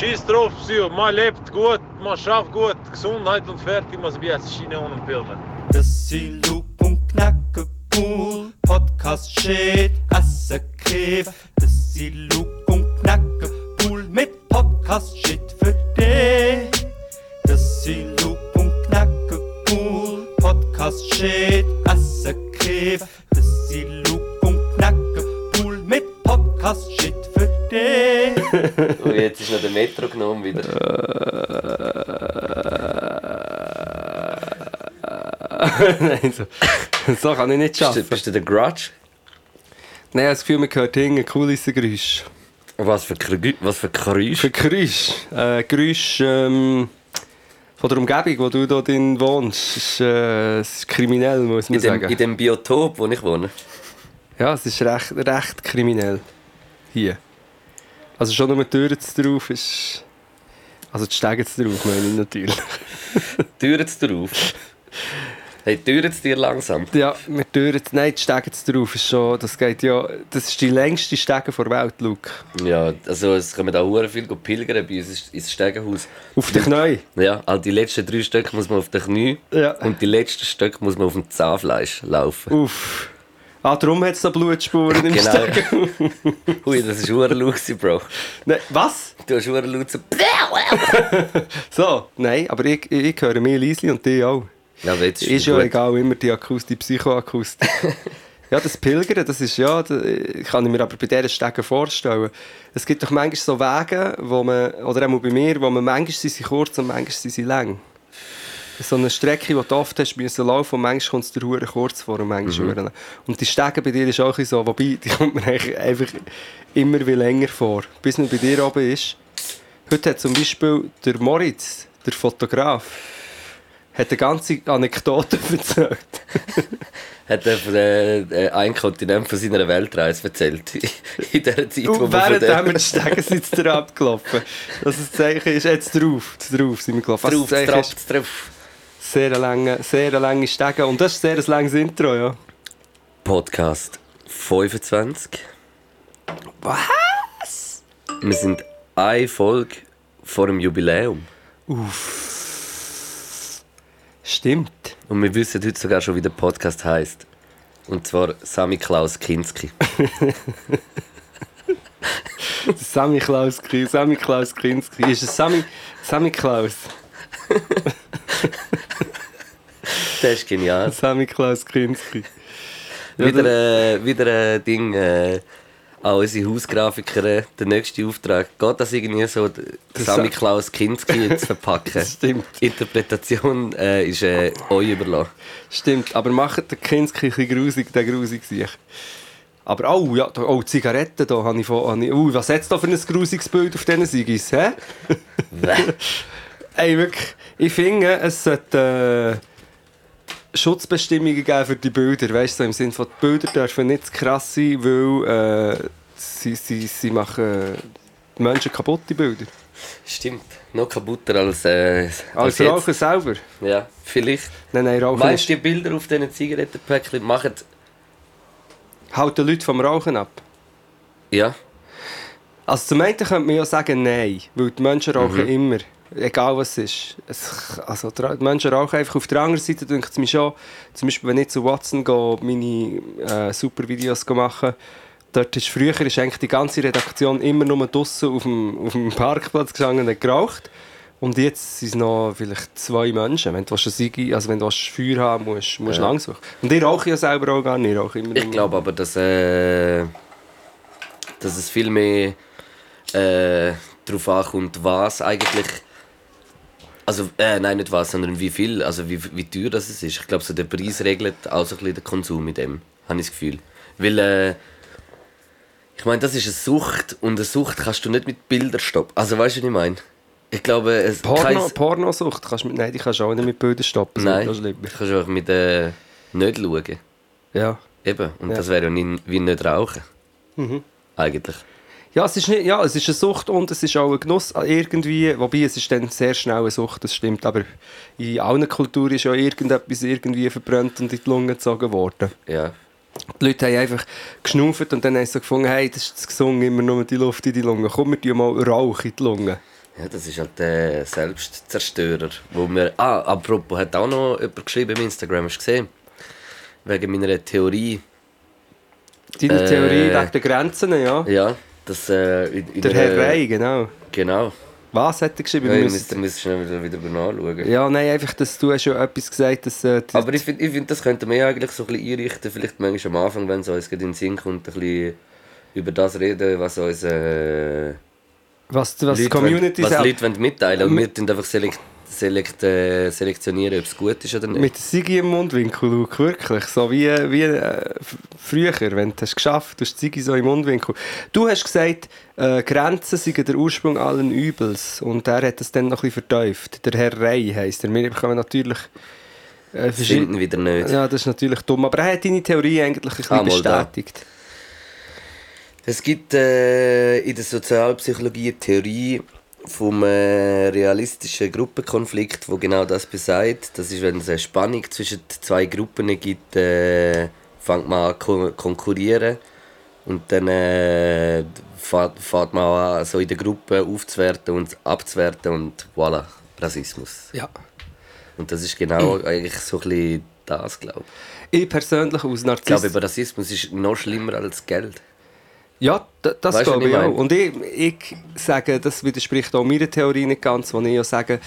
schieß drauf, Psycho. Man lebt gut, man schafft gut, Gesundheit und fertig, man wird Schiene ohne Filmen. Das ist Loop und Knacke Pool, Podcast Shit, Asse Kiff. Das ist Loop und Knacke Pool mit Podcast Shit für dich. Das ist Loop und Knacke Pool, Podcast Shit, Asse Kiff. Und jetzt ist noch der Metro genommen wieder. Nein, so, so kann ich nicht Bist du, schaffen. bist du der Grudge? Nein, ich habe das Gefühl, man hört irgendein cooles Geräusch. Was für, Krü- was für Geräusch? Für Geräusch? Äh, Geräusch ähm, von der Umgebung, wo du da drin wohnst. Ist, äh, es ist kriminell, muss man In dem, sagen. in dem Biotop, wo ich wohne. Ja, es ist recht, recht kriminell. Hier. Also schon nur die Türen drauf ist... Also die Stege drauf, meine ich natürlich. Türen drauf. Hey, Türen dir langsam. Ja, mit Türen... Nein, die Stege drauf ist schon... Das geht ja... Das ist die längste Stege der Welt, Luke. Ja, also es kommen da hure viel pilgern bei uns ins Stegenhaus. Auf den Knien. Ja, also die letzten drei Stück muss man auf den Knie Ja. und die letzten Stück muss man auf dem Zahnfleisch laufen. Uff. Ah, darum hat es da Blutspuren im Genau. Stegen. Hui, das ist laut, gewesen, Bro. Nein, was? Du hast hure laut so... So, nein, aber ich, ich, ich höre mehr Liesli und die auch. Ja, aber jetzt Ist ja gut. egal, immer die Akustik, die Psychoakustik. ja, das Pilgern, das ist ja, das kann ich mir aber bei dieser Stege vorstellen. Es gibt doch manchmal so Wege, wo man, oder auch bei mir, wo man manchmal sind sie kurz und manchmal sind sie lang. So eine Strecke, die du oft hast müssen laufen und manchmal kommt es dir hure kurz vor und manchmal Mhm. Und die Stege bei dir ist auch so, wobei, die kommt mir einfach immer wie länger vor, bis man bei dir oben ist. Heute hat zum Beispiel der Moritz, der Fotograf, hat eine ganze Anekdote erzählt. Hat er von äh, äh, ein Kontinent von seiner Weltreise erzählt. In der Zeit, wo Und wir von während wir dem... die Stege sind jetzt abgelaufen. Das ist das Zeichen ist jetzt drauf. Drauf sind wir gelaufen. Also Drauf, drauf, drauf. Sehr lange, sehr lange Stege. Und das ist sehr ein langes Intro, ja. Podcast 25. Was? Wir sind eine Folge vor dem Jubiläum. Stimmt. Und wir wissen heute sogar schon, wie der Podcast heißt. Und zwar Sami Klaus Kinski. Sammy Klaus, Ki- Sammy Klaus Kinski. Ist es Sammy, Sammy Klaus? Das ist genial. Sammy Klaus Kinski. Wieder, äh, wieder ein Ding, äh, an unsere Hausgrafiker, äh, der nächste Auftrag. Geht das irgendwie so, d- Sami Sa- Klaus Kinski zu verpacken? Stimmt. Interpretation äh, ist äh, euch überlassen. Stimmt, aber macht den Kinski ein bisschen grusig, der grusig sich. Aber oh, ja, da, oh, Zigaretten, da habe ich von... Habe ich, oh, was hat es da für ein grusiges Bild auf diesen Sigis, hä? Ey, wirklich, ich finde, es sollte äh, Schutzbestimmungen geben für die Bilder. Weißt du, so im Sinne von, die Bilder dürfen nicht zu krass sein, weil äh, sie, sie, sie machen die Menschen kaputt, die Bilder. Stimmt. Noch kaputter als, äh, Als jetzt. Rauchen selber. Ja, vielleicht. Nein, nein, Rauchen Meinst du, die Bilder auf diesen Zigarettenpäckchen machen... Halten Leute vom Rauchen ab. Ja, Also zum einen könnte man ja sagen, nein, weil die Menschen rauchen Mhm. immer, egal was es ist. Es, also die Menschen rauchen einfach. Auf der anderen Seite denke ich mir schon, zum Beispiel wenn ich zu Watson gehe, meine äh, super Videos machen dort ist früher ist eigentlich die ganze Redaktion immer nur draußen auf dem, auf dem Parkplatz gestanden und geraucht. Und jetzt sind es noch vielleicht zwei Menschen. Wenn du Siege, also wenn du Feuer haben musst, musst du Ja. lang suchen. Und ich rauche ja selber auch gar nicht. Ich immer ich glaube aber, dass, äh, dass es viel mehr äh, darauf ankommt, was eigentlich... Also, äh, nein, nicht was, sondern wie viel, also wie, wie teuer das ist. Ich glaube, so der Preis regelt auch so ein bisschen den Konsum mit dem, habe ich das Gefühl. Weil, äh, ich meine, das ist eine Sucht und eine Sucht kannst du nicht mit Bildern stoppen. Also, weißt du, was ich meine? Ich glaube, es Porno, kein- Pornosucht, kannst du mit, nein, die kannst du auch nicht mit Bildern stoppen. Nein, Das du ist kannst einfach mit äh, nicht schauen. Ja. Eben, und Ja. das wäre ja wie nicht rauchen. Eigentlich. Ja, es ist, nicht, ja, es ist eine Sucht und es ist auch ein Genuss äh, irgendwie, wobei es ist dann sehr schnell eine Sucht, das stimmt, aber in allen Kulturen ist ja irgendetwas irgendwie verbrannt und in die Lunge gezogen worden. Ja. Die Leute haben einfach geschnauft und dann haben sie so gefunden, hey, das ist zu gesungen, immer nur die Luft in die Lunge. Komm, wir tun mal Rauch in die Lunge. Ja, das ist halt der Selbstzerstörer. Wo wir, ah, apropos, hat auch noch jemand geschrieben im Instagram, hast du gesehen? Wegen meiner Theorie. Deine Äh, Theorie wegen der Grenzen, ja. Ja, das äh, in, in Der Herr Rey, genau. Genau. Was hat er geschrieben? Ja, Wir ich müssen- müsste schnell wieder, wieder nachschauen. ja, nein, einfach, dass du hast ja etwas gesagt, dass... Äh, die- Aber ich finde, ich find, das könnte man ja eigentlich so ein bisschen einrichten, vielleicht manchmal am Anfang, wenn es uns in den Sinn kommt, ein bisschen über das reden, was uns äh, was, was die Leute Community wollen, was. Leute mitteilen und Mit- wir tun einfach selekt, selekt, äh, selektionieren, ob es gut ist oder nicht. Mit Sigi im Mundwinkel, Luke, wirklich. So wie, wie äh, früher, wenn du es geschafft hast, du hast die Sigi so im Mundwinkel. Du hast gesagt, äh, Grenzen seien der Ursprung allen Übels. Und er hat es dann noch ein bisschen verteuft. Der Herr Rey heisst er. Wir bekommen natürlich... Äh, stimmt wieder nicht. ja, das ist natürlich dumm. Aber er hat deine Theorie eigentlich ein bisschen Ah, da. bestätigt. Es gibt äh, in der Sozialpsychologie eine Theorie vom äh, realistischen Gruppenkonflikt, wo genau das besagt. Das ist, wenn es eine Spannung zwischen zwei Gruppen gibt, äh, fängt man an ko konkurrieren und dann äh, fährt, man an, so in der Gruppe aufzuwerten und abzuwerten und voilà, Rassismus. Ja. Und das ist genau eigentlich so ein bisschen das, glaube ich. Ich persönlich aus Ich glaube, Rassismus ist noch schlimmer als Geld. Ja, das Weißt glaube ich ich auch. Und ich, ich sage, das widerspricht auch meiner Theorie nicht ganz, wo ich ja sage,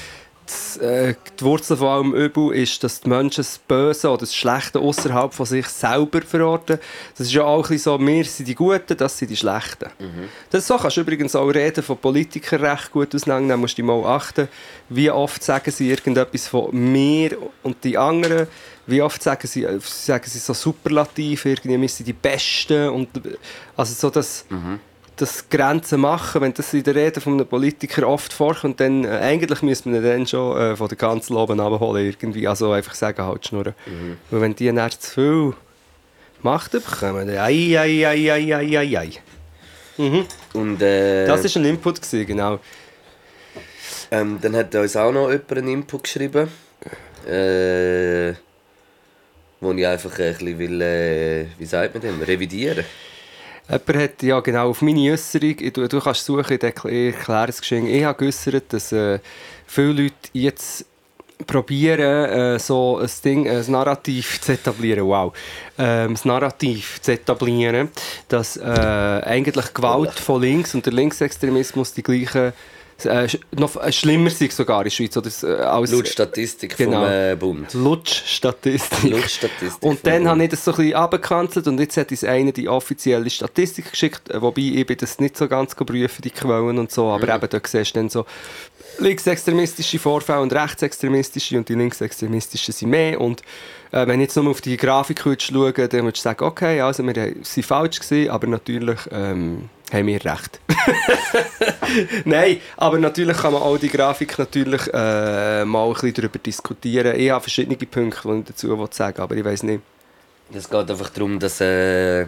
äh, die Wurzel von allem Übel ist, dass die Menschen das Böse oder das Schlechte außerhalb von sich selber verorten. Das ist ja auch ein so, wir sind die Guten, das sind die Schlechten. Das so kannst du übrigens auch reden von Politikern recht gut auseinandernehmen, musst du mal achten, wie oft sagen sie irgendetwas von mir und die anderen, wie oft sagen sie, äh, sagen sie so superlativ, irgendwie, wir sind die Besten und also so das das Grenzen machen, wenn das in der Rede von einem Politiker oft vorkommt, dann äh, eigentlich müsste man ihn dann schon äh, von der ganzen Loben abholen irgendwie. Also einfach sagen, halt schnurren. Weil wenn die dann zu viel Macht bekommen, dann ei, ei, ei, ei, ei, ei, ei. Und, äh, Das war ein Input, gewesen, genau. Ähm, dann hat uns auch noch jemand einen Input geschrieben. Äh, wo ich einfach ein bisschen will, äh, wie sagt man dem, revidieren. Jemand hat ja genau auf meine Äußerung, du, du kannst suchen, ich erkl- ich erkläre es geschehen, ich habe geäußert, dass äh, viele Leute jetzt probieren, äh, so ein Ding, ein Narrativ zu etablieren, wow, ähm, das Narrativ zu etablieren, dass äh, eigentlich Gewalt von links und der Linksextremismus die gleichen, äh, noch äh, schlimmer sind sogar in der Schweiz, oder, äh, als Laut Statistik Genau. vom äh, Bund. Lutsch-Statistik. Und dann habe ich das so ein bisschen abgekanzelt und jetzt hat uns einer die offizielle Statistik geschickt, äh, wobei ich bin das nicht so ganz prüfen, die Quellen und so, aber eben da siehst du dann so linksextremistische Vorfälle und rechtsextremistische und die linksextremistischen sind mehr und äh, wenn ich jetzt nur auf die Grafik schauen dann würdest du sagen, okay, also wir waren falsch gewesen, aber natürlich ähm, haben wir recht. Nein, aber natürlich kann man auch die Grafik natürlich äh, mal ein bisschen darüber diskutieren. Ich habe verschiedene Punkte, die ich dazu sagen aber ich weiß nicht. Es geht einfach darum, dass, äh,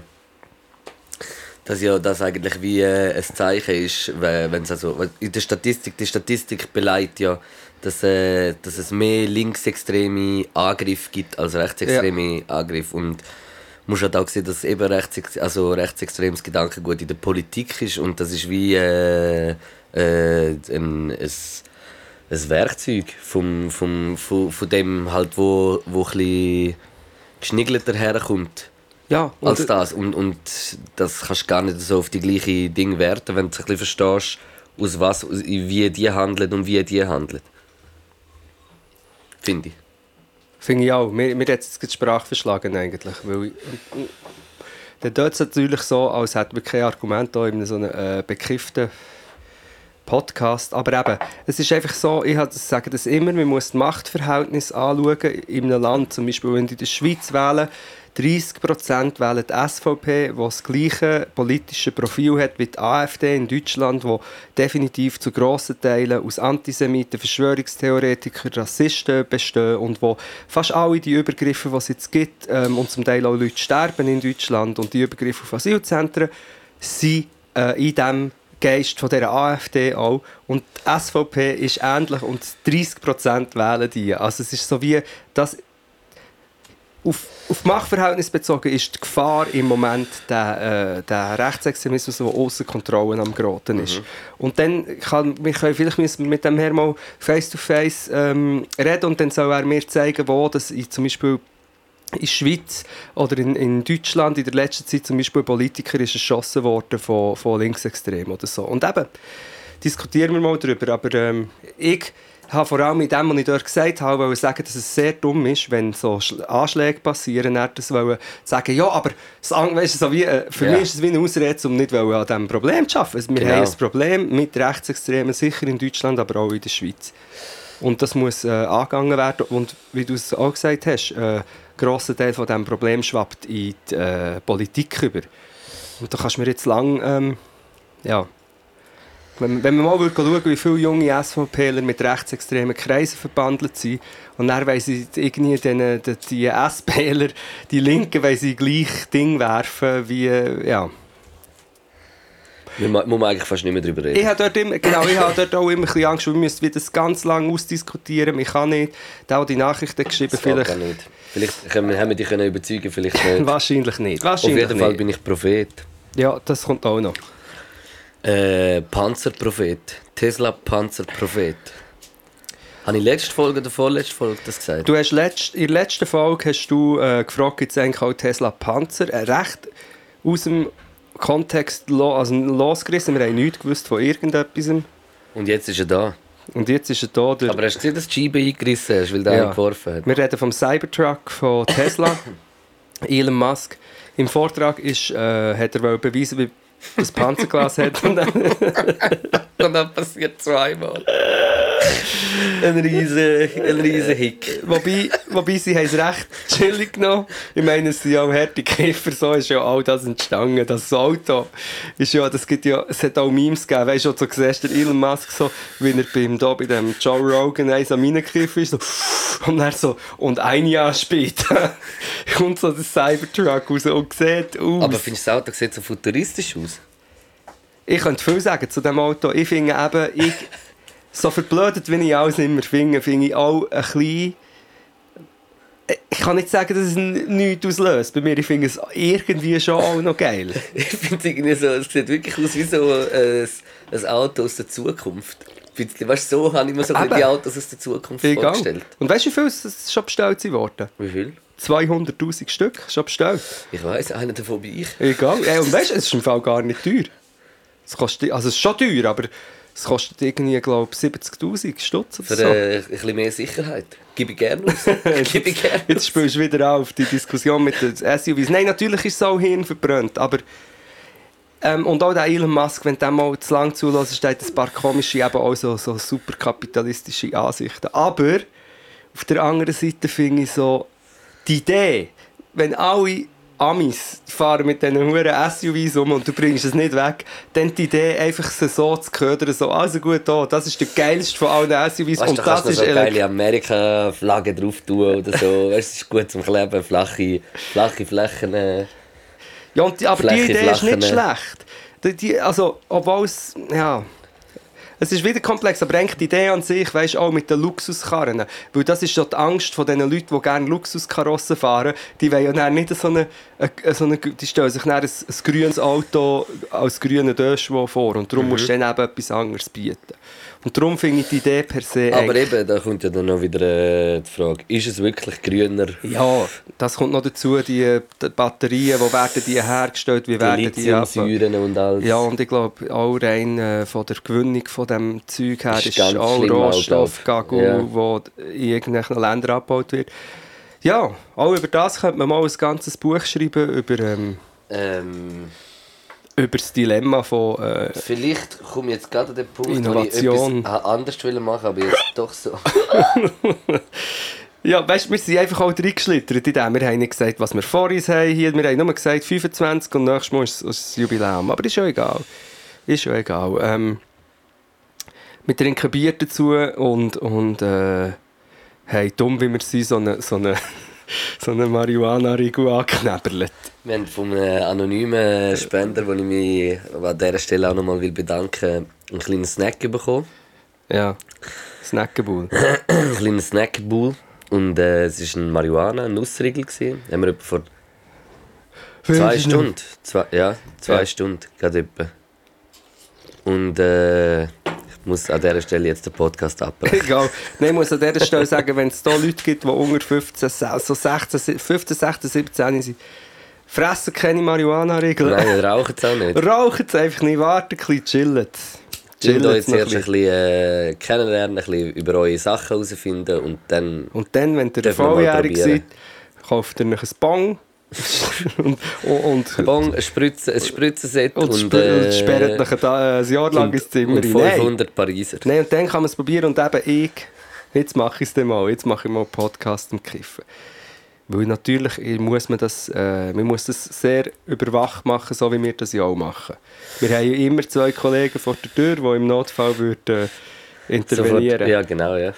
dass ja das eigentlich wie äh, ein Zeichen ist, wenn also in der Statistik, die Statistik beleidigt ja, dass, äh, dass es mehr linksextreme Angriffe gibt als rechtsextreme Angriffe und musst halt auch sehen, dass eben rechtsex also rechtsextremes Gedankengut in der Politik ist und das ist wie äh, äh, ein, ein, ein Werkzeug vom, vom, von, von dem halt, wo, wo ein geschniggelter herkommt Ja, als das. Und, und das kannst du gar nicht so auf die gleiche Ding werten, wenn du ein bisschen verstehst, aus was, wie die handeln und wie die handeln. Finde ich. Finde ich auch. Mir, mir hat es die Sprache verschlagen eigentlich. Weil, dann tut es natürlich so, als hätten wir kein Argument in so einem äh, bekifften Podcast. Aber eben, es ist einfach so, ich sage das immer, man muss die Machtverhältnisse anschauen in einem Land. Zum Beispiel, wenn die in der Schweiz wählen, 30% wählen die SVP, die das gleiche politische Profil hat wie die AfD in Deutschland, wo definitiv zu grossen Teilen aus Antisemiten, Verschwörungstheoretikern, Rassisten bestehen und wo fast alle die Übergriffe, die es jetzt gibt, ähm, und zum Teil auch Leute sterben in Deutschland und die Übergriffe auf Asylzentren, sind äh, in diesem Geist von der AfD auch. Und die SVP ist ähnlich und 30% wählen die. Also es ist so wie, das auf, auf Machtverhältnis bezogen ist die Gefahr im Moment der, äh, der Rechtsextremismus, der außer Kontrolle am Groten ist. Und dann kann, wir können vielleicht müssen wir mit dem Herrn mal face-to-face ähm, reden und dann soll er mir zeigen, wo das zum Beispiel in der Schweiz oder in, in Deutschland in der letzten Zeit zum Beispiel ein Politiker ist erschossen worden von, von Linksextremen oder so. Und eben, diskutieren wir mal darüber, aber ähm, ich habe vor allem mit dem, was ich dort gesagt habe, wollte sagen, dass es sehr dumm ist, wenn so Schl- Anschläge passieren, dann das wollen sagen, ja, aber das, weißt so wie, äh, für Ja. mich ist es wie eine Ausrede, um nicht an diesem Problem zu arbeiten. Also wir Genau. haben ein Problem mit Rechtsextremen, sicher in Deutschland, aber auch in der Schweiz. Und das muss äh, angegangen werden. Und wie du es auch gesagt hast, äh, ein grosser Teil von diesem Problem schwappt in die äh, Politik über. Und da kannst du mir jetzt lang, ähm, ja, wenn, wenn man mal würde schauen wie viele junge SVPler mit rechtsextremen Kreisen verbandelt sind und dann wollen sie irgendwie den, den, die SPler, die Linken, wollen sie gleich Ding werfen wie, ja. Wir muss man eigentlich fast nicht mehr darüber reden. Ich habe dort, immer, genau, ich habe dort auch immer ein bisschen Angst, wir müssen wieder das ganz lange ausdiskutieren. Ich kann nicht, der, der die Nachrichten geschrieben das vielleicht, nicht. Vielleicht können wir, haben wir dich können überzeugen, vielleicht nicht. wahrscheinlich nicht. Auf Wahrscheinlich jeden Fall nicht. bin ich Prophet. Ja, das kommt auch noch. Äh, Panzerprophet. Tesla Panzerprophet. Habe ich letzte Folge oder vorletzte Folge das gesagt? Du hast letzt, in der letzten Folge hast du äh, gefragt, gibt es eigentlich auch Tesla Panzer? Äh, recht aus dem Kontext also losgerissen. Wir haben nichts gewusst von irgendetwas. Und jetzt ist er da. Und jetzt ist er da. Aber hast du gesehen, dass die Scheibe eingerissen hast, weil der Ja. geworfen hat? wir reden vom Cybertruck von Tesla, Elon Musk. Im Vortrag ist, äh, hat er beweisen, wie das Panzerglas hat. Und dann, Und dann passiert zweimal. Ein riesen, ein riesen Hick. wobei, wobei sie haben es recht chillig genommen. Ich meine, es sind ja auch harte Käfer, so ist ja all das entstanden. Das Auto ist ja, das gibt ja, es hat auch Memes gegeben. Weißt du, du siehst der Elon Musk so, wie er beim, da bei dem Joe Rogan eins am reingegriffen ist, so, und dann so, und ein Jahr später kommt so der Cybertruck raus und sieht aus. Aber findest du, das Auto sieht so futuristisch aus? Ich könnte viel sagen zu dem Auto. Ich finde eben, ich, so verblödet wie ich alles immer finde, finde ich auch ein bisschen... Ich kann nicht sagen, dass es nichts auslöst bei mir. Ich finde es irgendwie schon auch noch geil. Ich finde es irgendwie so, es sieht wirklich aus wie so ein, ein Auto aus der Zukunft. Weißt du, so habe ich mir so die Autos aus der Zukunft Egal. vorgestellt. Und weißt du, wie viel es schon bestellt sind worden? Wie viel? 200'000 Stück schon bestellt. Ich weiss, einer davon bin ich. Egal. Ey, und weißt du, es ist im Fall gar nicht teuer. Es kostet, also es ist schon teuer, aber es kostet irgendwie, glaube ich, 70'000 Stutz oder Für so. äh, ein bisschen mehr Sicherheit. Gebe ich gerne aus. Gebe ich gerne Jetzt spielst du wieder auf die Diskussion mit den SUVs. Nein, natürlich ist es auch hirnverbrannt, aber ähm, und auch der Elon Musk, wenn du mal zu lang zulässt, hat ein paar komische, eben auch so, so super kapitalistische Ansichten. Aber auf der anderen Seite finde ich so, die Idee, wenn alle Amis die fahren mit diesen huren SUVs um und du bringst es nicht weg, dann die Idee, einfach sie so zu ködern, so, also gut, da, das ist der geilste von allen SUVs Weißt, und das kannst du ist noch so geile Amerika-Flagge drauf tun oder so. weißt, es ist gut zum Kleben, flache, flache Flächen. Ja, und die, aber die Fläche, Idee ist nicht schlecht. Die, die, also, obwohl es, ja... Es ist wieder komplex, aber eigentlich die Idee an sich, weißt auch mit den Luxuskarren. Weil das ist ja die Angst von den Leuten, die gerne Luxuskarossen fahren. Die wollen ja nicht so eine, eine, so eine die stellen sich dann ein, ein grünes Auto als grünen Döschwo vor. Und darum musst du dann eben etwas anderes bieten. Und darum finde ich die Idee per se Aber eben, da kommt ja dann noch wieder äh, die Frage, ist es wirklich grüner? Ja, das kommt noch dazu, die, die Batterien, wo werden die hergestellt, wie Die werden die ab- Lithiumsäuren und alles. Ja, und ich glaube, auch rein äh, von der Gewinnung von dem Zeug her Ist ist, auch schlimm, Rohstoff, Alter. Gagou, Ja. wo in irgendwelchen Ländern abgebaut wird. Ja, auch über das könnte man mal ein ganzes Buch schreiben, über, ähm, Ähm, über das Dilemma von... Äh, vielleicht komme ich jetzt gerade an den Punkt, Innovation. wo ich etwas anders will machen aber jetzt doch so. ja, weißt du, wir sind einfach auch reingeschlittert in dem. Wir haben nicht gesagt, was wir vor uns haben hier. Wir haben nur gesagt 25 und nächstes Mal ist das Jubiläum. Aber ist ja egal. Ist ja egal. Ähm, wir trinken Bier dazu und, und äh, haben dumm, wie wir sind, so eine, so eine, so eine Marihuana-Rigu angeknebelt. Wir haben von einem anonymen Spender, den ich mich an dieser Stelle auch nochmal bedanken will, einen kleinen Snack bekommen. Ja, Snackenbull. Ein kleiner Snackbull. Und äh, es war ein Marihuana, ein Nussriegel. Gewesen. Haben wir etwa vor zwei. Stunden. Zwei, ja, zwei Ja. Stunden, gerade etwa. Und äh, muss an dieser Stelle jetzt den Podcast abbrechen. Egal. Nein, ich muss an dieser Stelle sagen, wenn es da Leute gibt, die unter 15, se- so 16, 15, 16, 17 sind, fressen keine Marihuana-Regeln. Nein, rauchen es auch nicht. Rauchen es einfach nicht, warten, ein bisschen chillen. Chillen Chillen jetzt erst ein bisschen. äh, kennenlernen, ein bisschen über eure Sachen herausfinden und dann. Und dann, wenn ihr wir volljährig seid, kauft ihr euch ein Bong und, und, und, Bon, ein Spritzen, ein Spritzenset und, und, sp und sperrt äh, euch da ein Jahr lang und, ins Zimmer und rein. Nein. 500 Pariser. Nein, und dann kann man es probieren und eben ich, jetzt mache ich es dann mal, jetzt mache ich mal einen Podcast im Kiffen. Weil natürlich muss man das, äh, man muss das sehr überwacht machen, so wie wir das ja auch machen. Wir haben ja immer zwei Kollegen vor der Tür, die im Notfall würden, äh, intervenieren Sofort, ja, genau, ja.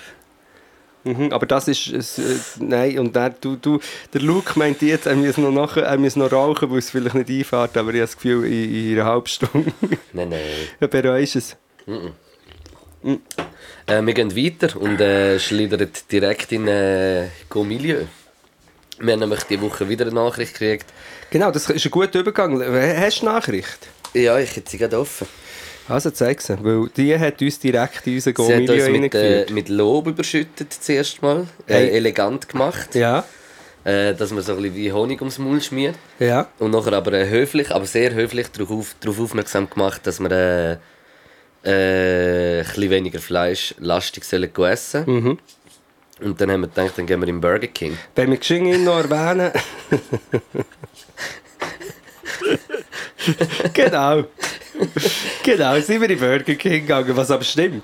Mhm, aber das ist, es, äh, nein, und dann, du, du, der Luke meint jetzt, er muss noch, nachher, er muss noch rauchen, weil es vielleicht nicht einfährt, aber ich habe das Gefühl, in, in einer halben Stunde Nein, nein. bereust du es. Äh, wir gehen weiter und äh, schlittern direkt in äh, Go Milieu. Wir haben nämlich diese Woche wieder eine Nachricht gekriegt. Genau, das ist ein guter Übergang. Hast du Nachricht? Ja, ich hätte sie gerade offen. Also zeig sie, weil die hat uns direkt in unseren Sie hat uns mit, äh, mit Lob überschüttet zuerst mal. Äh, elegant gemacht. Ja, Äh, dass man so ein bisschen wie Honig ums Maul schmiert. ja. Und nachher aber äh, höflich, aber sehr höflich darauf auf, darauf aufmerksam gemacht, dass wir äh, äh, ein bisschen weniger Fleisch lastig sollen essen Mhm. Und dann haben wir gedacht, dann gehen wir in Burger King. Wenn wir geschwind ihn noch erwähnen. genau. genau, sind wir in Burger King gegangen, was aber stimmt.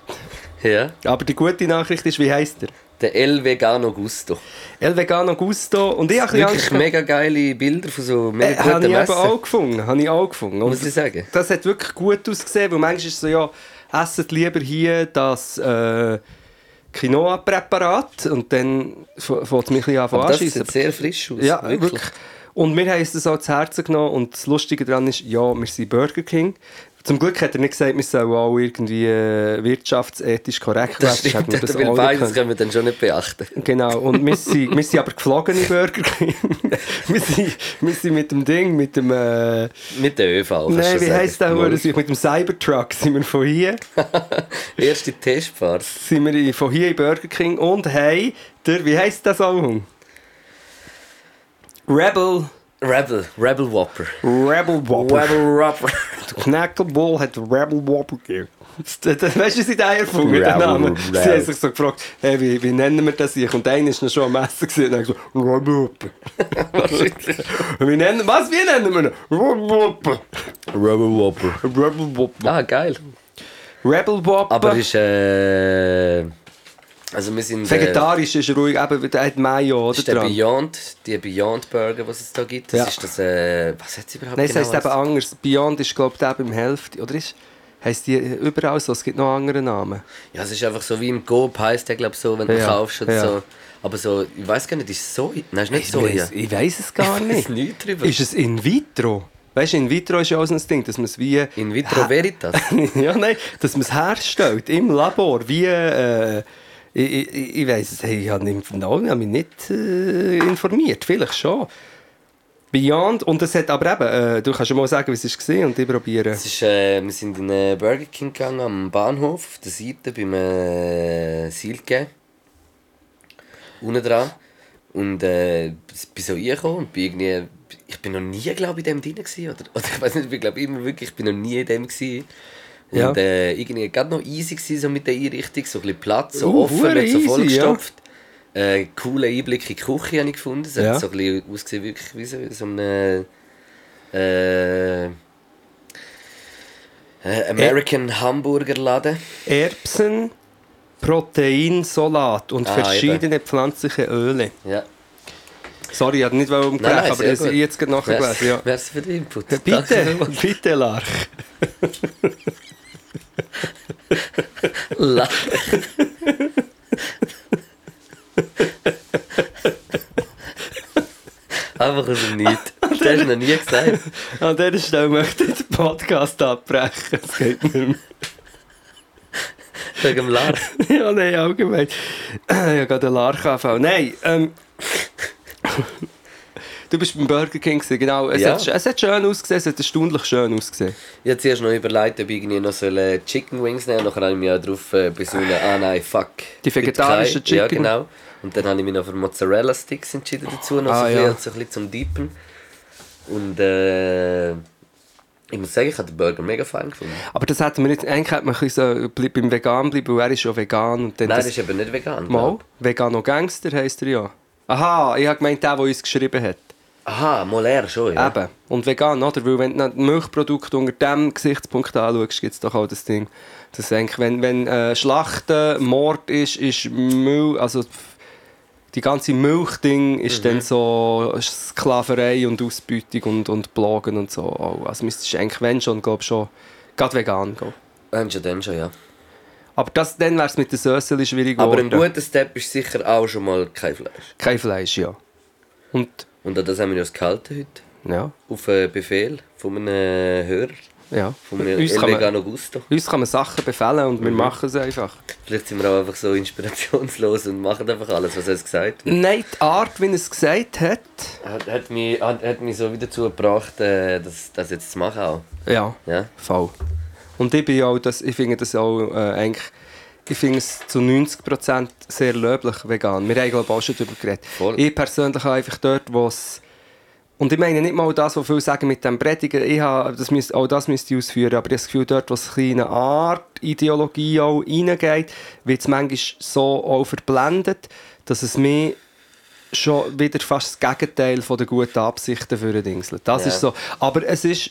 Ja. Aber die gute Nachricht ist, wie heisst er? Der El Vegano Gusto. El Vegano Gusto. Und ich habe Wirklich Angst mega geile Bilder von so Äh, mega habe guten ich eben Messen. auch gefunden. Habe ich auch gefunden. Und Muss ich sagen. Das hat wirklich gut ausgesehen, weil manchmal ist es so, ja, esset lieber hier das äh, Quinoa-Präparat und dann fängt es mich ein bisschen an das sieht sehr frisch aus. Ja, wirklich. Und wir haben uns das auch zu Herzen genommen und das Lustige daran ist, ja, wir sind Burger King. Zum Glück hat er nicht gesagt, wir sollen auch irgendwie äh, wirtschaftsethisch korrekt Das. Hätten wir stimmt, das weil auch beides können. wir dann schon nicht beachten. Genau, und wir sind, wir sind aber geflogen in Burger King. wir, sind, wir sind mit dem Ding, mit dem... Äh, Mit der ÖV. Nein, wie heisst der. Hure? Mit dem Cybertruck sind wir von hier, Erste Testfahrt. sind wir von hier in Burger King und haben der, wie heisst der Song? Rebel, Rebel. Rebel Whopper. Rebel Whopper. Rebel Whopper. Der Knackelbull hat den Rebel Whopper gegeben. Weißt du, sie da erfunden den Rebel, Namen? Sie haben sich so gefragt, hey, wie, wie nennen wir das hier? Und einer ist noch schon am Essen gewesen und hat gesagt, Rebel Whopper. wie nennen, was, wie nennen wir ihn? Rebel Whopper. Rebel Whopper. Rebel Whopper. Ah, geil. Rebel Whopper. Aber ist äh, also wir sind äh, Vegetarisch ist ruhig, eben, der hat Mayo, oder? ist der dran. Beyond, die Beyond Burger, was es da gibt. Das Ja. ist das äh, was hat es überhaupt Nein, es genau? heisst eben anders. Beyond ist, glaube ich, eben im Hälfte. Oder ist, heisst die überall so? Es gibt noch andere Namen. ja, es ist einfach so wie im Coop heisst der glaube so, wenn du Ja, kaufst oder ja. so. Aber so, ich weiß gar nicht, ist es so? Nein, ist nicht Ich so. weiss, ich weiss es gar Ich nicht. weiß nichts drüber. ist es in vitro? Weißt du, in vitro ist ja auch so ein Ding, dass man es wie. In vitro veritas. ja, nein, dass man es herstellt im Labor, wie. Äh, ich ich, ich weiss es, hey, ich habe mich nicht äh, informiert, vielleicht schon. Beyond, und es hat aber eben, äh, du kannst ja mal sagen, wie es war und ich probiere. Es ist, äh, wir sind in einen Burger King gegangen am Bahnhof auf der Seite beim äh, Silke. Unten dran. Und äh, bin so reingekommen und bin irgendwie. Ich bin noch nie, glaube ich, in dem drin gewesen, oder, oder ich weiß nicht, ich glaube immer wirklich, ich bin noch nie in dem gewesen. Und Ja. äh, irgendwie gerade noch easy gewesen, so mit der Einrichtung, so ein bisschen Platz, so Uh, offen, nicht so vollgestopft. Äh, cooler Einblick in die Küche habe ich gefunden. Es Ja. hat so ein bisschen ausgesehen, wirklich wie so, so ein äh, äh, American Hamburger Laden. Erbsen, Proteinsalat und Ah, verschiedene pflanzliche Öle. Ja. Sorry, ich wollte nicht umgehen, aber sehr das habe gut. ich jetzt gerade nachgelesen. Ja. merci für den Input. Bitte, bitte, Larch. La- Einfach aus dem Nichts. Das hast du noch nie gesagt. An dieser Stelle möchte ich den Podcast abbrechen. Es geht nicht mehr. Wegen dem Lars. ja, nein, allgemein. Ich habe gerade einen Lark-AV. Nein, ähm... Du bist beim Burger King, gewesen, genau. Es, Ja. hat, es hat schön ausgesehen, es hat erstaunlich schön ausgesehen. Ich habe zuerst noch überlegt, ob ich irgendwie noch soll, äh, Chicken Wings nehmen soll. Nachher habe ich mich auch darauf äh, besonnen, ah nein, fuck. Die vegetarischen kein- Ja, Chicken? genau. Und dann habe ich mich noch für Mozzarella Sticks entschieden dazu, noch Ah, so, ein ja. bisschen, so ein bisschen zum Deepen. Und äh, ich muss sagen, ich habe den Burger mega fein gefunden. Aber das hätten wir nicht... Eigentlich hätte man so beim Vegan bleiben, weil er ist ja vegan. Und dann Nein, das ist eben nicht vegan. Mal. Vegano Gangster heisst er ja. Aha, ich habe gemeint, der, der uns geschrieben hat. Aha, er schon, ja. Eben. Und vegan, oder? Weil wenn du Milchprodukte unter diesem Gesichtspunkt anschaust, gibt es doch auch das Ding, dass eigentlich, wenn, wenn äh, Schlachten Mord ist, ist Milch, also die ganze Milchding ist dann so Sklaverei und Ausbeutung und, und Plagen und so. auch. Also müsstest du eigentlich, wenn schon, glaub schon, gerade vegan gehen. Dann schon, dann schon, ja. Aber das, dann wäre es mit den Söseli schwierig Aber ein geworden. guter Step ist sicher auch schon mal kein Fleisch. Kein Fleisch, ja. Und, Und an das haben wir uns gehalten heute. ja, Auf einen Befehl von einem Hörer, ja. von einem Uns kann man-. Uns kann man Sachen befehlen und wir machen es einfach. Vielleicht sind wir auch einfach so inspirationslos und machen einfach alles, was er gesagt hat. Nein, die Art, wie er es gesagt hat, Hat, hat, mich, hat, hat mich so wieder dazu gebracht, äh, das, das jetzt zu machen auch. ja, Ja? voll. Und ich bin ja auch, das, ich finde das auch äh, eigentlich, ich finde es zu 90% sehr löblich vegan. Wir haben glaube ich auch schon darüber geredet. Voll. Ich persönlich habe einfach dort, wo es und ich meine nicht mal das, was viele sagen mit dem Predigen, ich habe, das müsste, auch das müsste ich ausführen, aber ich habe das Gefühl, dort, wo es ein eine Art Ideologie auch reingeht, wird es manchmal so auch verblendet, dass es mir schon wieder fast das Gegenteil von der guten Absichten für den Dingsel. Das Ja. ist so. Aber es ist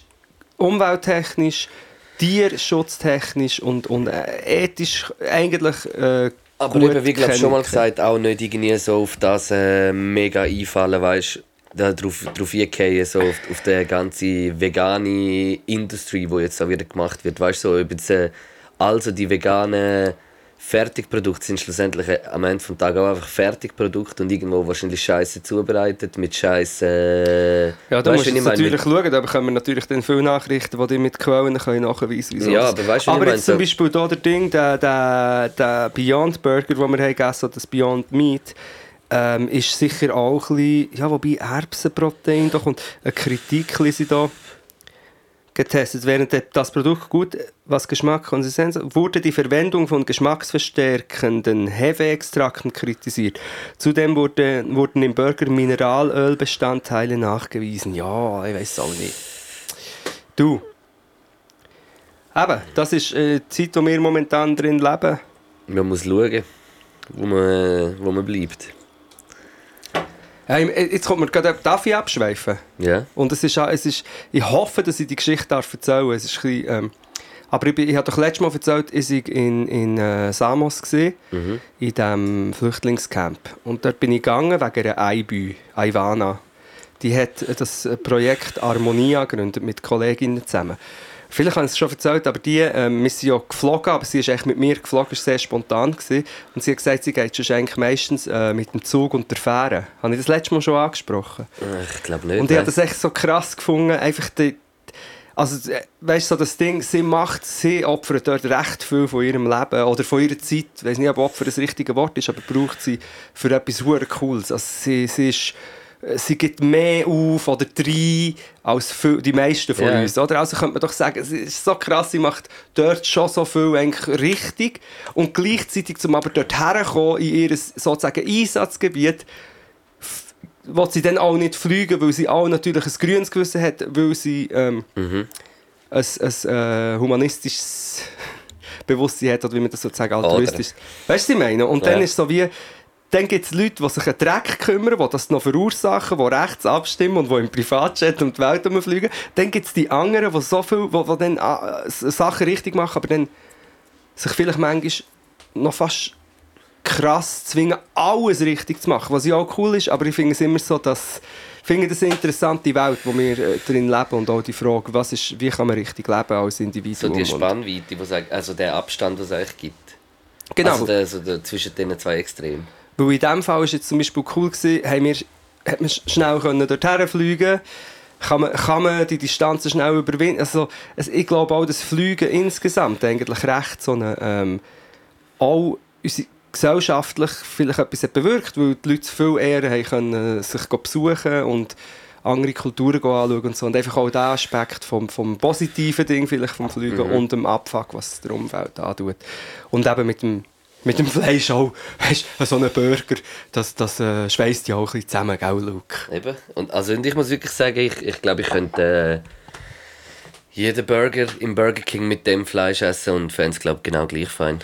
umwelttechnisch, tierschutztechnisch und, und äh, ethisch eigentlich äh, Aber gut eben, wie glaube schon mal gesagt, auch nicht irgendwie so auf das äh, mega einfallen, weißt da drauf, drauf eingehen, so auf, auf die ganze vegane Industrie, die jetzt auch wieder gemacht wird. Weißt du, so, ob jetzt, äh, also die veganen Fertigprodukte sind schlussendlich äh, am Ende des Tages auch einfach Fertigprodukte und irgendwo wahrscheinlich scheiße zubereitet mit scheiße. Äh, Ja, da weißt musst du natürlich schauen, da bekommen wir natürlich dann viele Nachrichten, die dir mit Quellen können nachweisen können. Ja, aber weißt du, wie aber jetzt zum Beispiel hier der Ding, der, der, der Beyond Burger, den wir haben gegessen haben, das Beyond Meat, ähm, ist sicher auch ein bisschen, ja, wobei Erbsenprotein, da kommt eine Kritik, da, getestet. Während das Produkt gut, was Geschmack, Konsistenz, wurde die Verwendung von geschmacksverstärkenden Hefeextrakten kritisiert. Zudem wurde, wurden im Burger Mineralölbestandteile nachgewiesen. Ja, ich weiß auch nicht. Du. Eben, das ist äh, die Zeit, in der wir momentan drin leben. Man muss schauen, wo man, wo man bleibt. Hey, jetzt kommt mir gerade, darf ich abschweifen? Ja? Und es ist, es ist, ich hoffe, dass ich die Geschichte darf erzählen darf. Es ist ein bisschen, ähm, aber ich, ich habe doch letztes Mal erzählt, ich war in, in äh, Samos, gewesen, in diesem Flüchtlingscamp. Und dort bin ich gegangen wegen einer Eibü, Aiwana. Die hat das Projekt Harmonia gegründet mit Kolleginnen zusammen. Vielleicht habe ich es schon erzählt, aber die, ähm, wir sind ja geflogen, aber sie ist echt mit mir geflogen, es war sehr spontan. Gewesen. Und sie hat gesagt, sie geht schon eigentlich meistens äh, mit dem Zug und der Fähre. Habe ich das letzte Mal schon angesprochen? Ich glaube nicht. Und ich habe das echt so krass gefunden, einfach die, also, äh, weißt du, so das Ding, sie macht, sie opfert dort recht viel von ihrem Leben oder von ihrer Zeit. Ich weiß nicht, ob Opfer das richtige Wort ist, aber braucht sie für etwas Cooles. Also, sie, sie ist, sie gibt mehr auf oder drei als viel, die meisten von Ja. uns. Oder? Also könnte man doch sagen, sie ist so krass, sie macht dort schon so viel eigentlich richtig und gleichzeitig, zum aber dort herkommen in ihr sozusagen Einsatzgebiet, will sie dann auch nicht fliegen, weil sie auch natürlich ein grünes Gewissen hat, weil sie ähm, Mhm. ein, ein äh, humanistisches Bewusstsein hat, oder wie man das sozusagen altruistisch... Weißt du, was ich meine? Und dann Ja. ist es so wie... Dann gibt es Leute, die sich einen Dreck kümmern, die das noch verursachen, die rechts abstimmen und die im Privatjet um die Welt fliegen. Dann gibt es die anderen, die so viel, die, die dann äh, Sachen richtig machen, aber dann sich vielleicht manchmal noch fast krass zwingen, alles richtig zu machen, was ja auch cool ist, aber ich finde es immer so, dass finde das eine interessante Welt, wo wir äh, drin leben und auch die Frage, was ist, wie kann man richtig leben als So Individuum. die Und- Spannweite, also der Abstand, den es eigentlich gibt. genau, Also der, so der, zwischen den zwei Extremen. Weil in diesem Fall war jetzt zum Beispiel cool, gewesen, haben wir, hat man sch- schnell können dorthin fliegen kann man, kann man die Distanzen schnell überwinden. Also, es, ich glaube auch, dass Fliegen insgesamt eigentlich recht so eine ähm, auch unsere gesellschaftlich vielleicht etwas hat bewirkt, weil die Leute viel eher haben können, äh, sich besuchen und andere Kulturen anschauen und so. Und einfach auch der Aspekt vom, vom positiven Ding vielleicht vom Fliegen Mhm. und dem Abfuck, was der Umwelt antut. Und eben mit dem, mit dem Fleisch auch, weißt du, so ein Burger, das, das äh, schweißt ja auch ein bisschen zusammen, gell, Luke? Eben. Und, also, und ich muss wirklich sagen, ich, ich glaube, ich könnte äh, jeden Burger im Burger King mit dem Fleisch essen und es, glaube genau gleich fein.